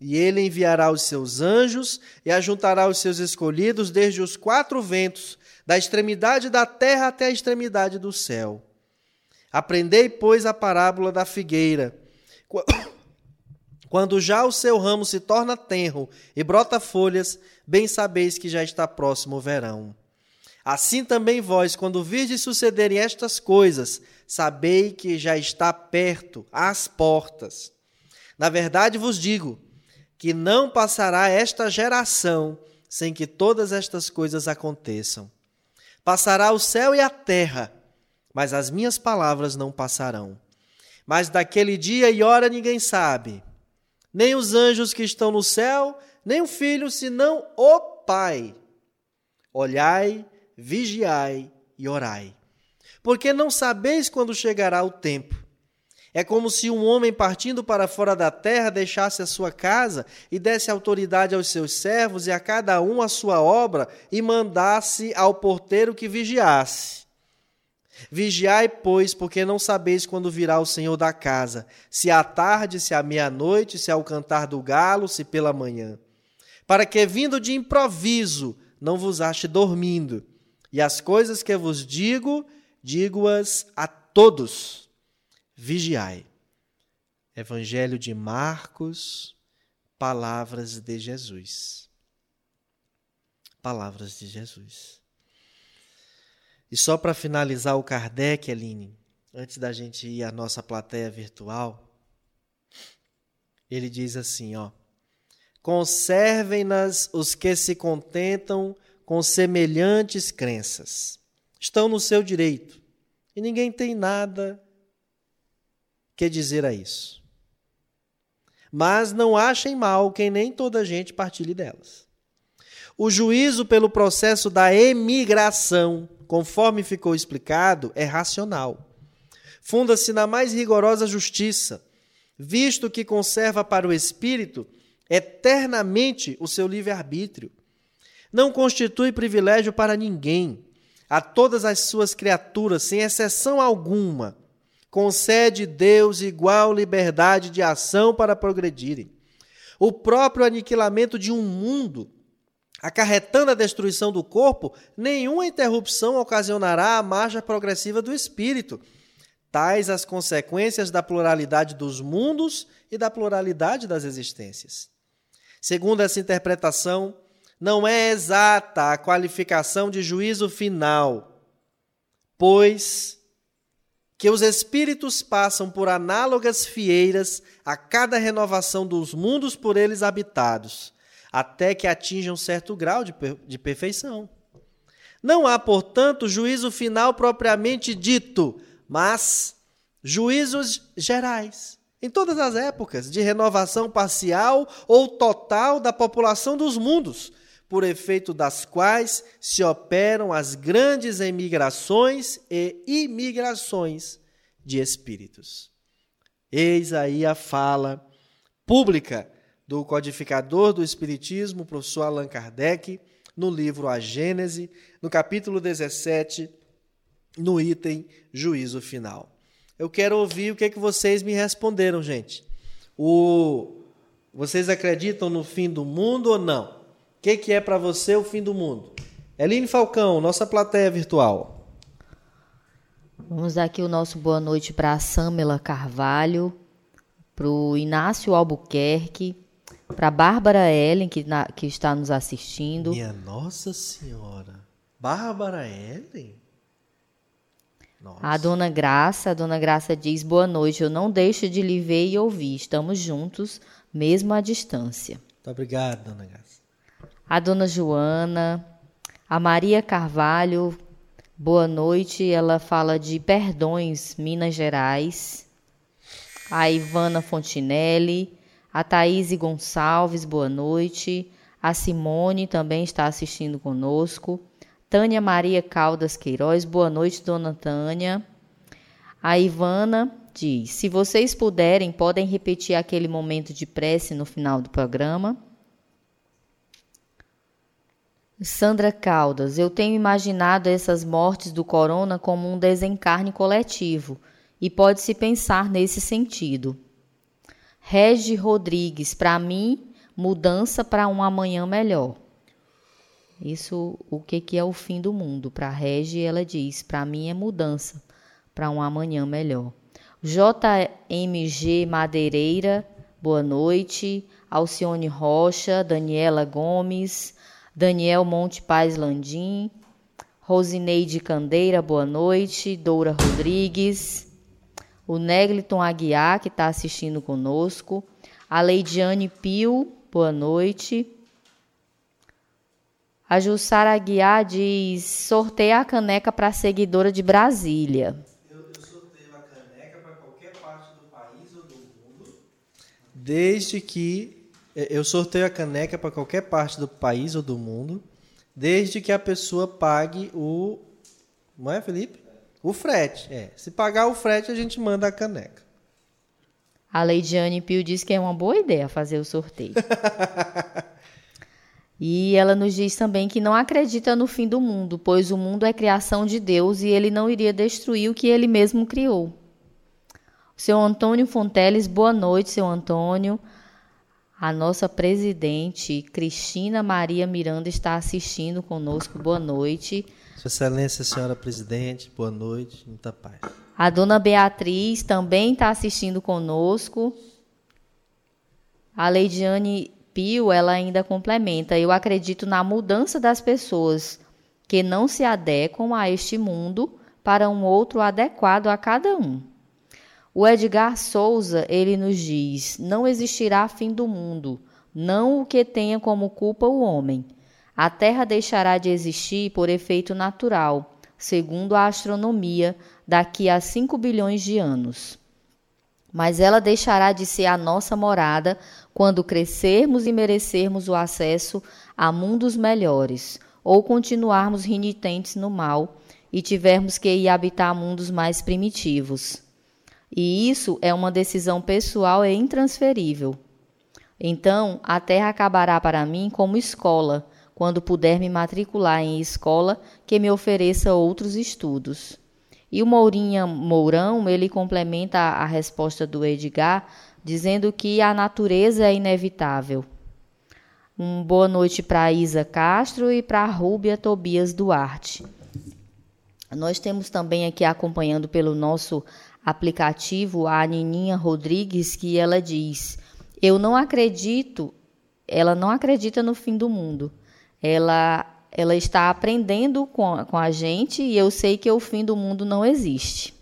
E ele enviará os seus anjos e ajuntará os seus escolhidos desde os quatro ventos, da extremidade da terra até a extremidade do céu. Aprendei, pois, a parábola da figueira. Quando já o seu ramo se torna tenro e brota folhas, bem sabeis que já está próximo o verão. Assim também vós, quando virdes sucederem estas coisas, sabei que já está perto, às portas. Na verdade vos digo que não passará esta geração sem que todas estas coisas aconteçam. Passará o céu e a terra, mas as minhas palavras não passarão. Mas daquele dia e hora ninguém sabe nem os anjos que estão no céu, nem o filho, senão o Pai. Olhai, vigiai e orai. Porque não sabeis quando chegará o tempo. É como se um homem partindo para fora da terra deixasse a sua casa e desse autoridade aos seus servos e a cada um a sua obra e mandasse ao porteiro que vigiasse. Vigiai, pois, porque não sabeis quando virá o Senhor da casa, se à tarde, se à meia-noite, se ao cantar do galo, se pela manhã. Para que, vindo de improviso, não vos ache dormindo. E as coisas que vos digo, digo-as a todos. Vigiai. Evangelho de Marcos, palavras de Jesus. Palavras de Jesus. E só para finalizar o Kardec, Aline, antes da gente ir à nossa plateia virtual, ele diz assim, ó: Conservem-nas os que se contentam com semelhantes crenças. Estão no seu direito. E ninguém tem nada que dizer a isso. Mas não achem mal quem nem toda gente partilhe delas. O juízo pelo processo da emigração conforme ficou explicado, é racional. Funda-se na mais rigorosa justiça, visto que conserva para o espírito eternamente o seu livre-arbítrio. Não constitui privilégio para ninguém. A todas as suas criaturas, sem exceção alguma, concede Deus igual liberdade de ação para progredirem. O próprio aniquilamento de um mundo acarretando a destruição do corpo, nenhuma interrupção ocasionará a marcha progressiva do espírito. Tais as consequências da pluralidade dos mundos e da pluralidade das existências. Segundo essa interpretação, não é exata a qualificação de juízo final, pois que os espíritos passam por análogas fieiras a cada renovação dos mundos por eles habitados até que atinjam certo grau de, de perfeição. Não há, portanto, juízo final propriamente dito, mas juízos gerais, em todas as épocas, de renovação parcial ou total da população dos mundos, por efeito das quais se operam as grandes emigrações e imigrações de espíritos. Eis aí a fala pública do codificador do Espiritismo, professor Allan Kardec, no livro A Gênese, no capítulo 17, no item Juízo Final. Eu quero ouvir o que, é que vocês me responderam, gente. O... Vocês acreditam no fim do mundo ou não? O que, que é para você o fim do mundo? Eline Falcão, nossa plateia virtual.
Vamos dar aqui o nosso boa noite para a Samela Carvalho, para o Inácio Albuquerque, para Bárbara Ellen, que, na, que está nos assistindo.
Minha Nossa Senhora. Bárbara Ellen?
Nossa. A dona Graça, a dona Graça diz: Boa noite, eu não deixo de lhe ver e ouvir. Estamos juntos, mesmo à distância.
Muito obrigado, dona Graça.
A dona Joana, a Maria Carvalho, Boa noite, ela fala de Perdões, Minas Gerais. A Ivana Fontinelli, a Thaís Gonçalves, boa noite. A Simone também está assistindo conosco. Tânia Maria Caldas Queiroz, boa noite, dona Tânia. A Ivana diz: se vocês puderem, podem repetir aquele momento de prece no final do programa. Sandra Caldas, eu tenho imaginado essas mortes do corona como um desencarne coletivo e pode-se pensar nesse sentido. Regi Rodrigues, para mim, mudança para um amanhã melhor. Isso, o que, que é o fim do mundo? Para Regi, ela diz: para mim é mudança para um amanhã melhor. JMG Madeireira, boa noite. Alcione Rocha, Daniela Gomes, Daniel Monte Paz Landim, Rosineide Candeira, boa noite, Doura Rodrigues, o Negliton Aguiar, que está assistindo conosco, a Leidiane Pio, boa noite. A Jussara Aguiar diz: sorteia a caneca para a seguidora de Brasília.
Eu, sorteio a caneca para qualquer parte do país ou do mundo, desde que é, eu sorteio a caneca para qualquer parte do país ou do mundo, desde que a pessoa pague o. Não é, Felipe? O frete. É. Se pagar o frete, a gente manda a caneca.
A Leidiane Pio diz que é uma boa ideia fazer o sorteio. e ela nos diz também que não acredita no fim do mundo, pois o mundo é criação de Deus e ele não iria destruir o que ele mesmo criou. Seu Antônio Fonteles, boa noite, seu Antônio. A nossa presidente, Cristina Maria Miranda, está assistindo conosco. Boa noite.
Sua Excelência, senhora presidente, boa noite, muita paz.
A dona Beatriz também está assistindo conosco. A Leidiane Pio, ela ainda complementa: Eu acredito na mudança das pessoas que não se adequam a este mundo para um outro adequado a cada um. O Edgar Souza, ele nos diz: não existirá fim do mundo, não o que tenha como culpa o homem. A Terra deixará de existir por efeito natural, segundo a astronomia, daqui a 5 bilhões de anos. Mas ela deixará de ser a nossa morada quando crescermos e merecermos o acesso a mundos melhores, ou continuarmos renitentes no mal e tivermos que ir habitar mundos mais primitivos. E isso é uma decisão pessoal e intransferível. Então, a terra acabará para mim como escola, quando puder me matricular em escola que me ofereça outros estudos. E o Mourinha Mourão, ele complementa a resposta do Edgar, dizendo que a natureza é inevitável. Um boa noite para Isa Castro e para Rúbia Tobias Duarte. Nós temos também aqui acompanhando pelo nosso aplicativo a Nininha Rodrigues que ela diz: "Eu não acredito, ela não acredita no fim do mundo. Ela ela está aprendendo com, com a gente e eu sei que o fim do mundo não existe.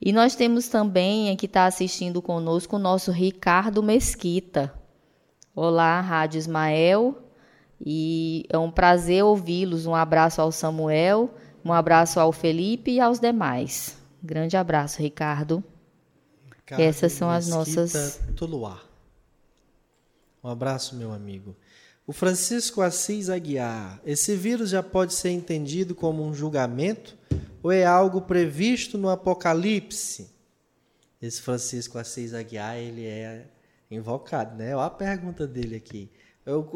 E nós temos também que está assistindo conosco o nosso Ricardo Mesquita. Olá, Rádio Ismael. E é um prazer ouvi-los. Um abraço ao Samuel, um abraço ao Felipe e aos demais. Grande abraço, Ricardo. Ricardo Essas são as nossas.
Tuluar. Um abraço, meu amigo. O Francisco Assis Aguiar. Esse vírus já pode ser entendido como um julgamento ou é algo previsto no Apocalipse? Esse Francisco Assis Aguiar, ele é invocado, né? Olha a pergunta dele aqui. Eu,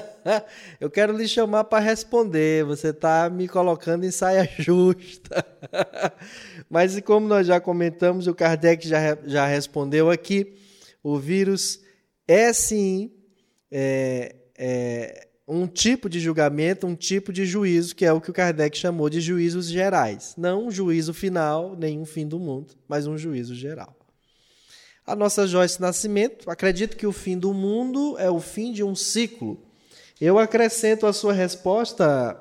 eu quero lhe chamar para responder. Você está me colocando em saia justa. Mas, como nós já comentamos, o Kardec já, já respondeu aqui: o vírus é sim é, é, um tipo de julgamento, um tipo de juízo, que é o que o Kardec chamou de juízos gerais. Não um juízo final, nem um fim do mundo, mas um juízo geral. A nossa Joyce Nascimento acredita que o fim do mundo é o fim de um ciclo. Eu acrescento a sua resposta,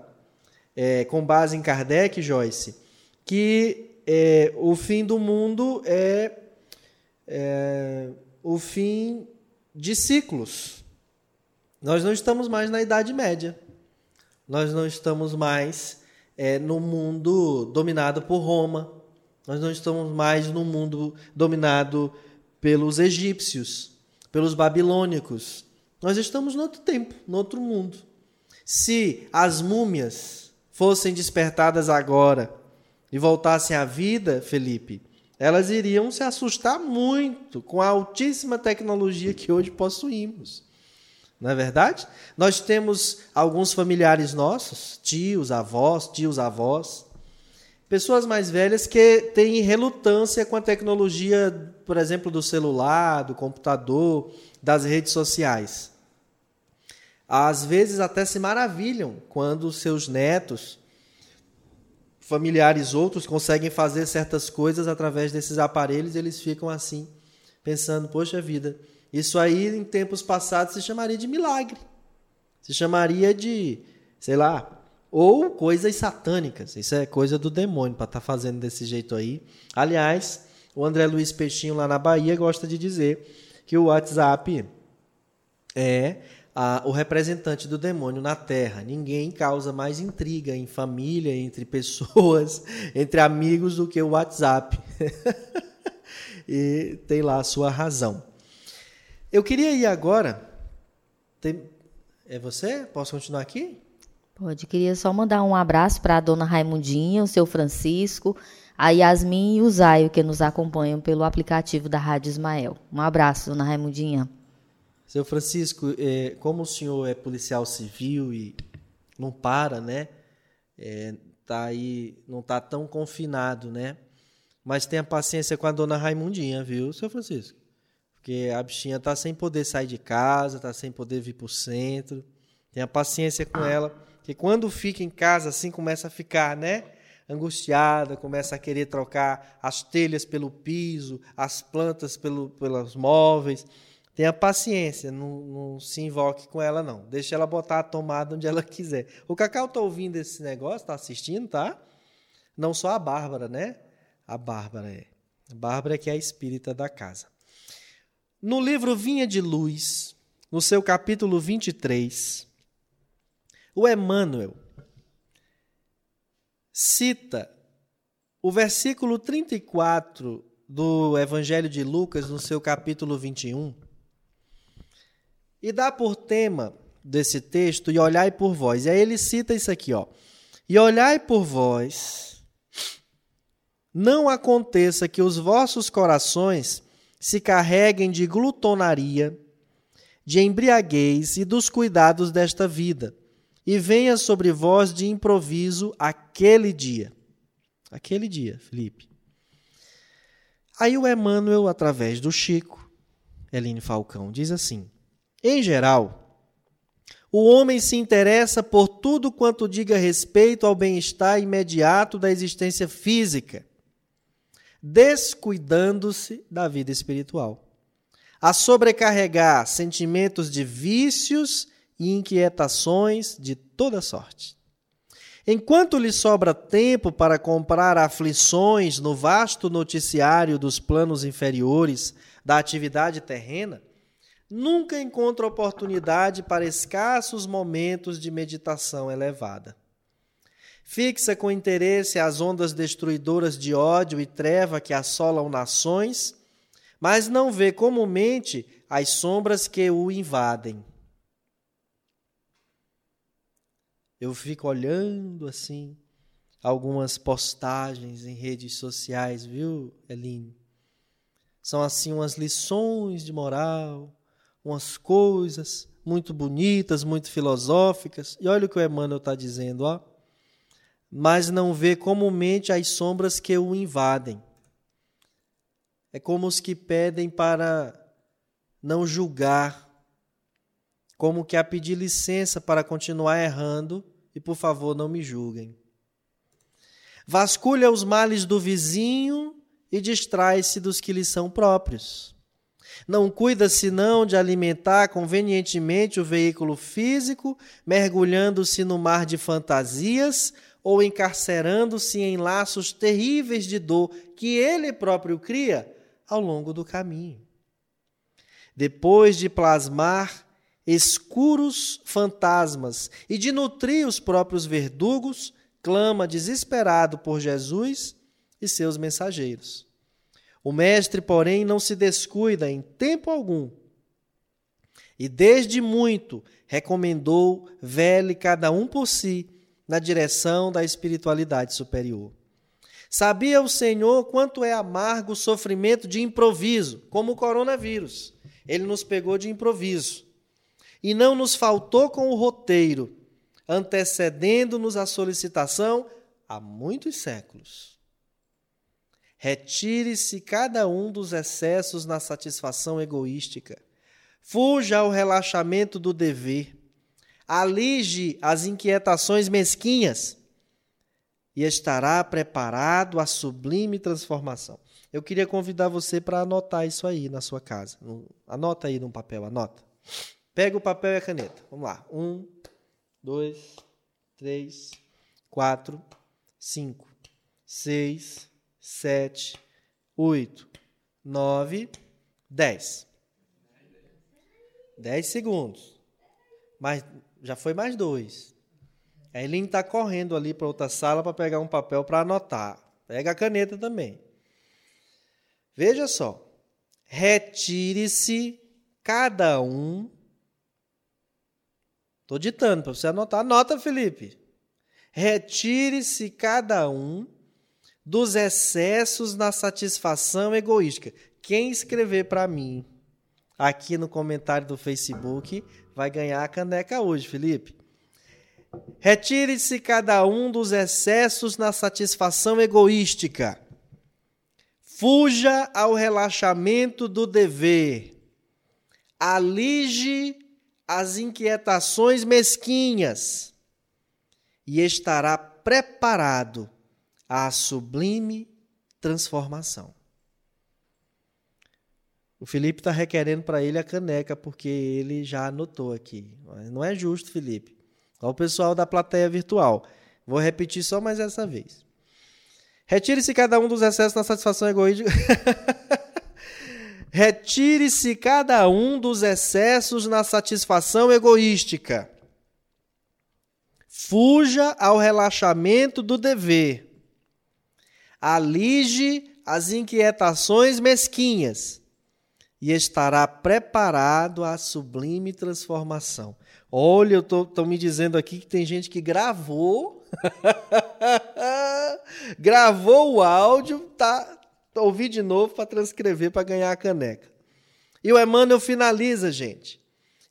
é, com base em Kardec, Joyce, que é, o fim do mundo é, é o fim de ciclos. Nós não estamos mais na Idade Média. Nós não estamos mais é, no mundo dominado por Roma. Nós não estamos mais no mundo dominado pelos egípcios, pelos babilônicos. Nós estamos no outro tempo, no outro mundo. Se as múmias fossem despertadas agora e voltassem à vida, Felipe, elas iriam se assustar muito com a altíssima tecnologia que hoje possuímos. Não é verdade? Nós temos alguns familiares nossos, tios, avós, tios, avós, pessoas mais velhas que têm relutância com a tecnologia, por exemplo, do celular, do computador, das redes sociais. Às vezes até se maravilham quando seus netos, familiares outros, conseguem fazer certas coisas através desses aparelhos, eles ficam assim, pensando: poxa vida, isso aí, em tempos passados, se chamaria de milagre. Se chamaria de, sei lá, ou coisas satânicas. Isso é coisa do demônio para estar tá fazendo desse jeito aí. Aliás, o André Luiz Peixinho, lá na Bahia, gosta de dizer que o WhatsApp é a, o representante do demônio na Terra. Ninguém causa mais intriga em família, entre pessoas, entre amigos do que o WhatsApp. e tem lá a sua razão. Eu queria ir agora. Tem... É você? Posso continuar aqui?
Pode. Queria só mandar um abraço para a dona Raimundinha, o seu Francisco, a Yasmin e o Zaio, que nos acompanham pelo aplicativo da Rádio Ismael. Um abraço, dona Raimundinha.
Seu Francisco, é, como o senhor é policial civil e não para, né? É, tá aí, não tá tão confinado, né? Mas tenha paciência com a dona Raimundinha, viu, seu Francisco? Porque a bichinha tá sem poder sair de casa, tá sem poder vir para o centro. Tenha paciência com ela, que quando fica em casa assim começa a ficar, né? Angustiada, começa a querer trocar as telhas pelo piso, as plantas pelo, pelos móveis. Tenha paciência, não, não, se invoque com ela, não. Deixa ela botar a tomada onde ela quiser. O Cacau tá ouvindo esse negócio, tá assistindo, tá? Não só a Bárbara, né? A Bárbara é. A Bárbara é que é a espírita da casa. No livro Vinha de Luz, no seu capítulo 23, o Emmanuel cita o versículo 34 do Evangelho de Lucas, no seu capítulo 21, e dá por tema desse texto, e olhai por vós. E aí ele cita isso aqui, ó. E olhai por vós, não aconteça que os vossos corações se carreguem de glutonaria, de embriaguez e dos cuidados desta vida, e venha sobre vós de improviso aquele dia. Aquele dia, Felipe. Aí o Emmanuel, através do Chico, Eline Falcão, diz assim: Em geral, o homem se interessa por tudo quanto diga respeito ao bem-estar imediato da existência física descuidando-se da vida espiritual. A sobrecarregar sentimentos de vícios e inquietações de toda sorte. Enquanto lhe sobra tempo para comprar aflições no vasto noticiário dos planos inferiores da atividade terrena, nunca encontra oportunidade para escassos momentos de meditação elevada. Fixa com interesse as ondas destruidoras de ódio e treva que assolam nações, mas não vê comumente as sombras que o invadem. Eu fico olhando assim algumas postagens em redes sociais, viu, Eline? São assim umas lições de moral, umas coisas muito bonitas, muito filosóficas. E olha o que o Emmanuel está dizendo, ó mas não vê comumente as sombras que o invadem. É como os que pedem para não julgar, como que a pedir licença para continuar errando e por favor não me julguem. Vasculha os males do vizinho e distrai-se dos que lhe são próprios. Não cuida senão de alimentar convenientemente o veículo físico, mergulhando-se no mar de fantasias, ou encarcerando-se em laços terríveis de dor que ele próprio cria ao longo do caminho. Depois de plasmar escuros fantasmas e de nutrir os próprios verdugos, clama desesperado por Jesus e seus mensageiros. O mestre, porém, não se descuida em tempo algum. E desde muito recomendou vele cada um por si na direção da espiritualidade superior. Sabia o Senhor quanto é amargo o sofrimento de improviso, como o coronavírus. Ele nos pegou de improviso. E não nos faltou com o roteiro, antecedendo-nos a solicitação há muitos séculos. Retire-se cada um dos excessos na satisfação egoística. Fuja ao relaxamento do dever. Alige as inquietações mesquinhas e estará preparado à sublime transformação. Eu queria convidar você para anotar isso aí na sua casa. Anota aí no papel, anota. Pega o papel e a caneta. Vamos lá. Um, dois, três, quatro, cinco, seis, sete, oito, nove, dez. Dez segundos. Mas já foi mais dois. A Eileen está correndo ali para outra sala para pegar um papel para anotar. Pega a caneta também. Veja só. Retire-se cada um. Estou ditando para você anotar. Anota, Felipe. Retire-se cada um dos excessos na satisfação egoística. Quem escrever para mim aqui no comentário do Facebook vai ganhar a caneca hoje, Felipe. Retire-se cada um dos excessos na satisfação egoística. Fuja ao relaxamento do dever. Alige as inquietações mesquinhas e estará preparado à sublime transformação. O Felipe está requerendo para ele a caneca porque ele já anotou aqui. Não é justo, Felipe. Ao pessoal da plateia virtual. Vou repetir só mais essa vez. Retire-se cada um dos excessos na satisfação egoísta. Retire-se cada um dos excessos na satisfação egoística. Fuja ao relaxamento do dever. Alige as inquietações mesquinhas e estará preparado à sublime transformação. Olha, eu tô, tô me dizendo aqui que tem gente que gravou, gravou o áudio, tá, ouvi de novo para transcrever para ganhar a caneca. E o Emmanuel finaliza, gente.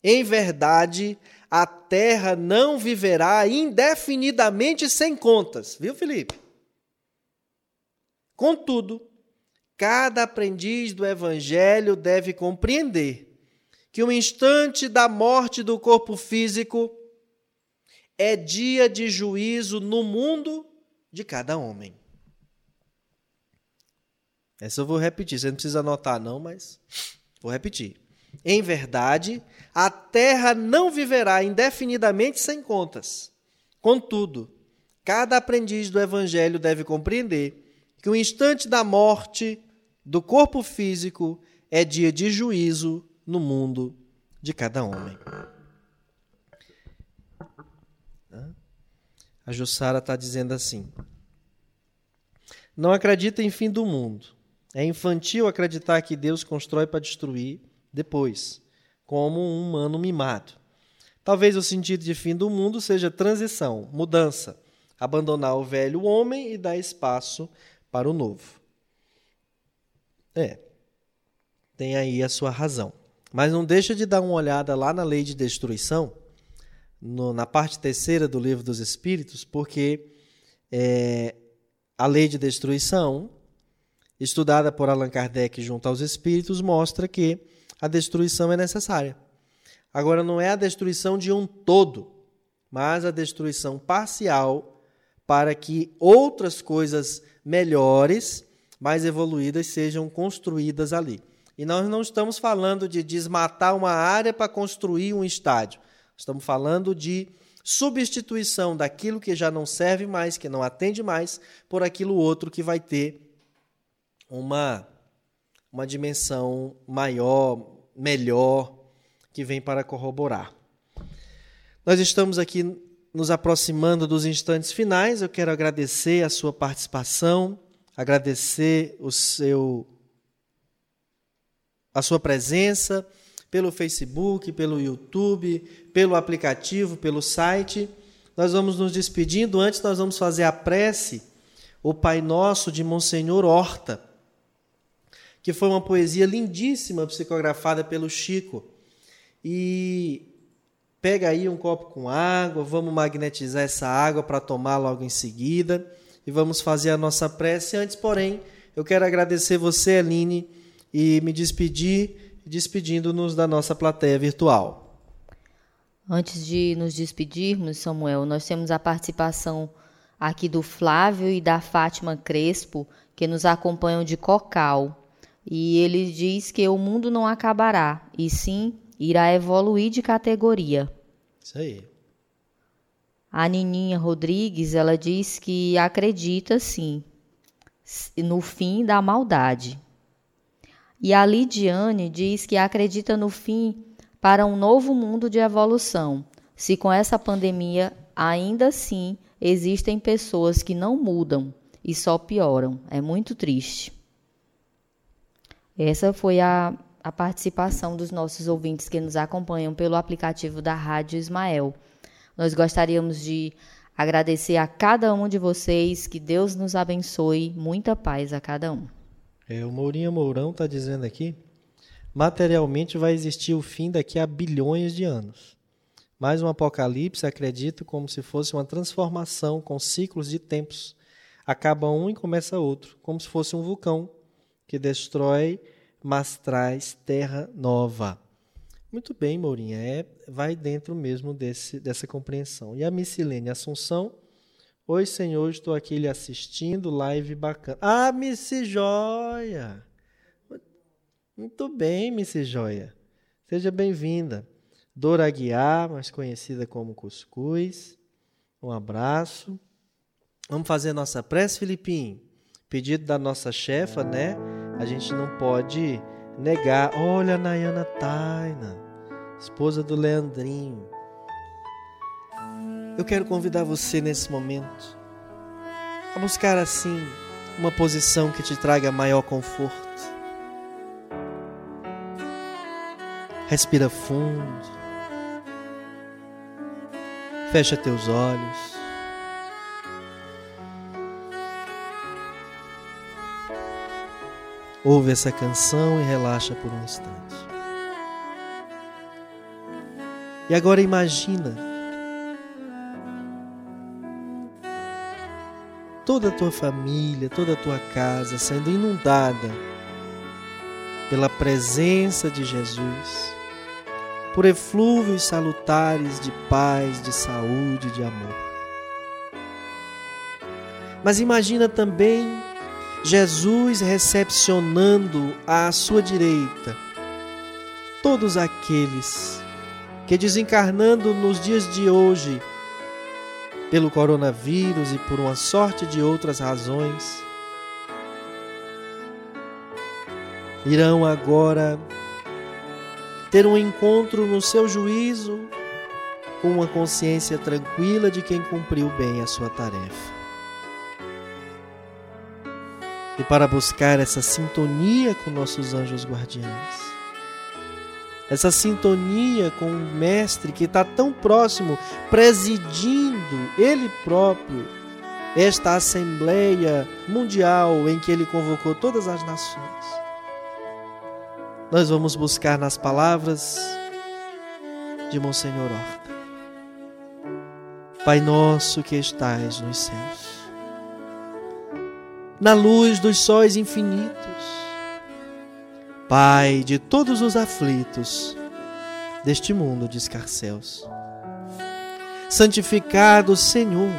Em verdade, a terra não viverá indefinidamente sem contas, viu, Felipe? Contudo, cada aprendiz do evangelho deve compreender que o instante da morte do corpo físico é dia de juízo no mundo de cada homem. Essa eu vou repetir, você não precisa anotar, não, mas vou repetir. Em verdade, a terra não viverá indefinidamente sem contas. Contudo, cada aprendiz do Evangelho deve compreender que o instante da morte do corpo físico é dia de juízo no mundo de cada homem. A Jussara está dizendo assim: Não acredita em fim do mundo. É infantil acreditar que Deus constrói para destruir depois, como um humano mimado. Talvez o sentido de fim do mundo seja transição, mudança, abandonar o velho homem e dar espaço para o novo. É, tem aí a sua razão. Mas não deixa de dar uma olhada lá na lei de destruição, no, na parte terceira do livro dos Espíritos, porque é, a lei de destruição, estudada por Allan Kardec junto aos Espíritos, mostra que a destruição é necessária. Agora, não é a destruição de um todo, mas a destruição parcial para que outras coisas melhores, mais evoluídas, sejam construídas ali. E nós não estamos falando de desmatar uma área para construir um estádio. Estamos falando de substituição daquilo que já não serve mais, que não atende mais, por aquilo outro que vai ter uma, uma dimensão maior, melhor, que vem para corroborar. Nós estamos aqui nos aproximando dos instantes finais. Eu quero agradecer a sua participação, agradecer o seu a sua presença pelo Facebook, pelo YouTube, pelo aplicativo, pelo site. Nós vamos nos despedindo. Antes, nós vamos fazer a prece, o Pai Nosso de Monsenhor Horta, que foi uma poesia lindíssima, psicografada pelo Chico. E pega aí um copo com água, vamos magnetizar essa água para tomar logo em seguida e vamos fazer a nossa prece. Antes, porém, eu quero agradecer você, Aline, e me despedir, despedindo-nos da nossa plateia virtual.
Antes de nos despedirmos, Samuel, nós temos a participação aqui do Flávio e da Fátima Crespo, que nos acompanham de Cocal. E ele diz que o mundo não acabará, e sim irá evoluir de categoria.
Isso aí.
A Nininha Rodrigues, ela diz que acredita sim no fim da maldade. E a Lidiane diz que acredita no fim para um novo mundo de evolução. Se com essa pandemia ainda assim existem pessoas que não mudam e só pioram. É muito triste. Essa foi a, a participação dos nossos ouvintes que nos acompanham pelo aplicativo da Rádio Ismael. Nós gostaríamos de agradecer a cada um de vocês, que Deus nos abençoe, muita paz a cada um.
É, o Mourinho Mourão está dizendo aqui: materialmente vai existir o fim daqui a bilhões de anos. Mais um apocalipse, acredito, como se fosse uma transformação com ciclos de tempos. Acaba um e começa outro, como se fosse um vulcão que destrói, mas traz terra nova. Muito bem, Mourinha, é, vai dentro mesmo desse, dessa compreensão. E a Missilene Assunção Oi, senhor, estou aqui lhe assistindo, live bacana. Ah, Missy Joia! Muito bem, Missy Joia. Seja bem-vinda. Dora Aguiar, mais conhecida como Cuscuz. Um abraço. Vamos fazer nossa prece, Filipinho? Pedido da nossa chefa, né? A gente não pode negar. Olha a Nayana Taina, esposa do Leandrinho. Eu quero convidar você nesse momento a buscar assim uma posição que te traga maior conforto. Respira fundo. Fecha teus olhos. Ouve essa canção e relaxa por um instante. E agora imagina toda a tua família, toda a tua casa sendo inundada pela presença de Jesus, por eflúvios salutares de paz, de saúde, de amor. Mas imagina também Jesus recepcionando à sua direita todos aqueles que desencarnando nos dias de hoje pelo coronavírus e por uma sorte de outras razões, irão agora ter um encontro no seu juízo com uma consciência tranquila de quem cumpriu bem a sua tarefa. E para buscar essa sintonia com nossos anjos guardiães, essa sintonia com o Mestre que está tão próximo, presidindo Ele próprio esta Assembleia Mundial em que Ele convocou todas as nações. Nós vamos buscar nas palavras de Monsenhor Horta. Pai nosso que estais nos céus, na luz dos sóis infinitos, Pai de todos os aflitos deste mundo de escarcéus. Santificado Senhor,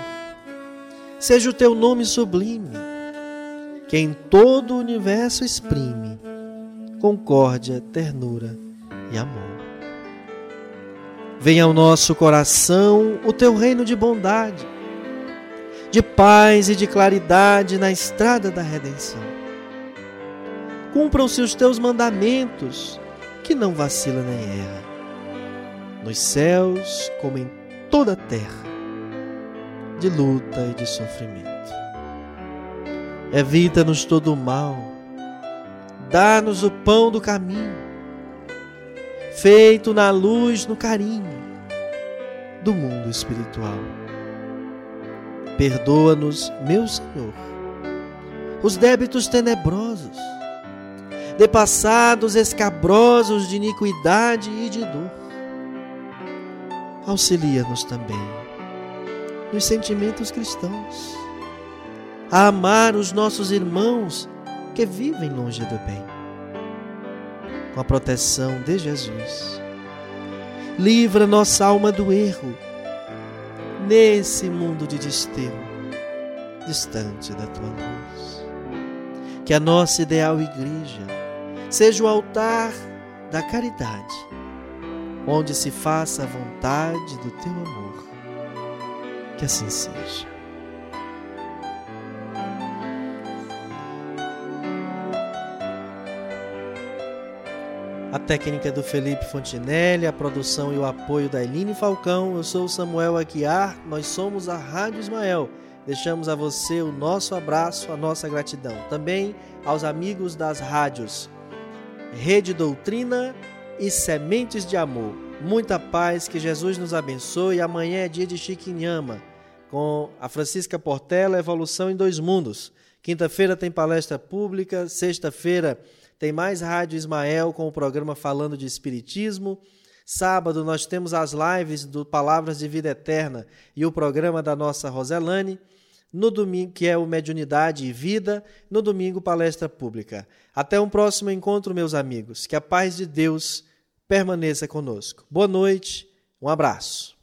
seja o teu nome sublime, que em todo o universo exprime concórdia, ternura e amor. Venha ao nosso coração o teu reino de bondade, de paz e de claridade na estrada da redenção cumpram-se os teus mandamentos, que não vacila nem erra. nos céus como em toda a terra, de luta e de sofrimento. Evita-nos todo o mal, dá-nos o pão do caminho, feito na luz, no carinho do mundo espiritual. Perdoa-nos, meu Senhor, os débitos tenebrosos, de passados escabrosos de iniquidade e de dor. Auxilia-nos também nos sentimentos cristãos, a amar os nossos irmãos que vivem longe do bem, com a proteção de Jesus. Livra nossa alma do erro, nesse mundo de desterro, distante da tua luz. Que a nossa ideal igreja seja o altar da caridade, onde se faça a vontade do teu amor. Que assim seja. A técnica do Felipe Fontinelli, a produção e o apoio da Eline Falcão. Eu sou Samuel Aguiar, nós somos a Rádio Ismael. Deixamos a você o nosso abraço, a nossa gratidão. Também aos amigos das rádios Rede Doutrina e Sementes de Amor. Muita paz, que Jesus nos abençoe. Amanhã é dia de Chiquinhama, com a Francisca Portela, Evolução em Dois Mundos. Quinta-feira tem palestra pública, sexta-feira tem mais Rádio Ismael com o programa falando de Espiritismo. Sábado nós temos as lives do Palavras de Vida Eterna e o programa da nossa Roselane. No domingo, que é o Mediunidade e Vida, no domingo, palestra pública. Até um próximo encontro, meus amigos. Que a paz de Deus permaneça conosco. Boa noite, um abraço.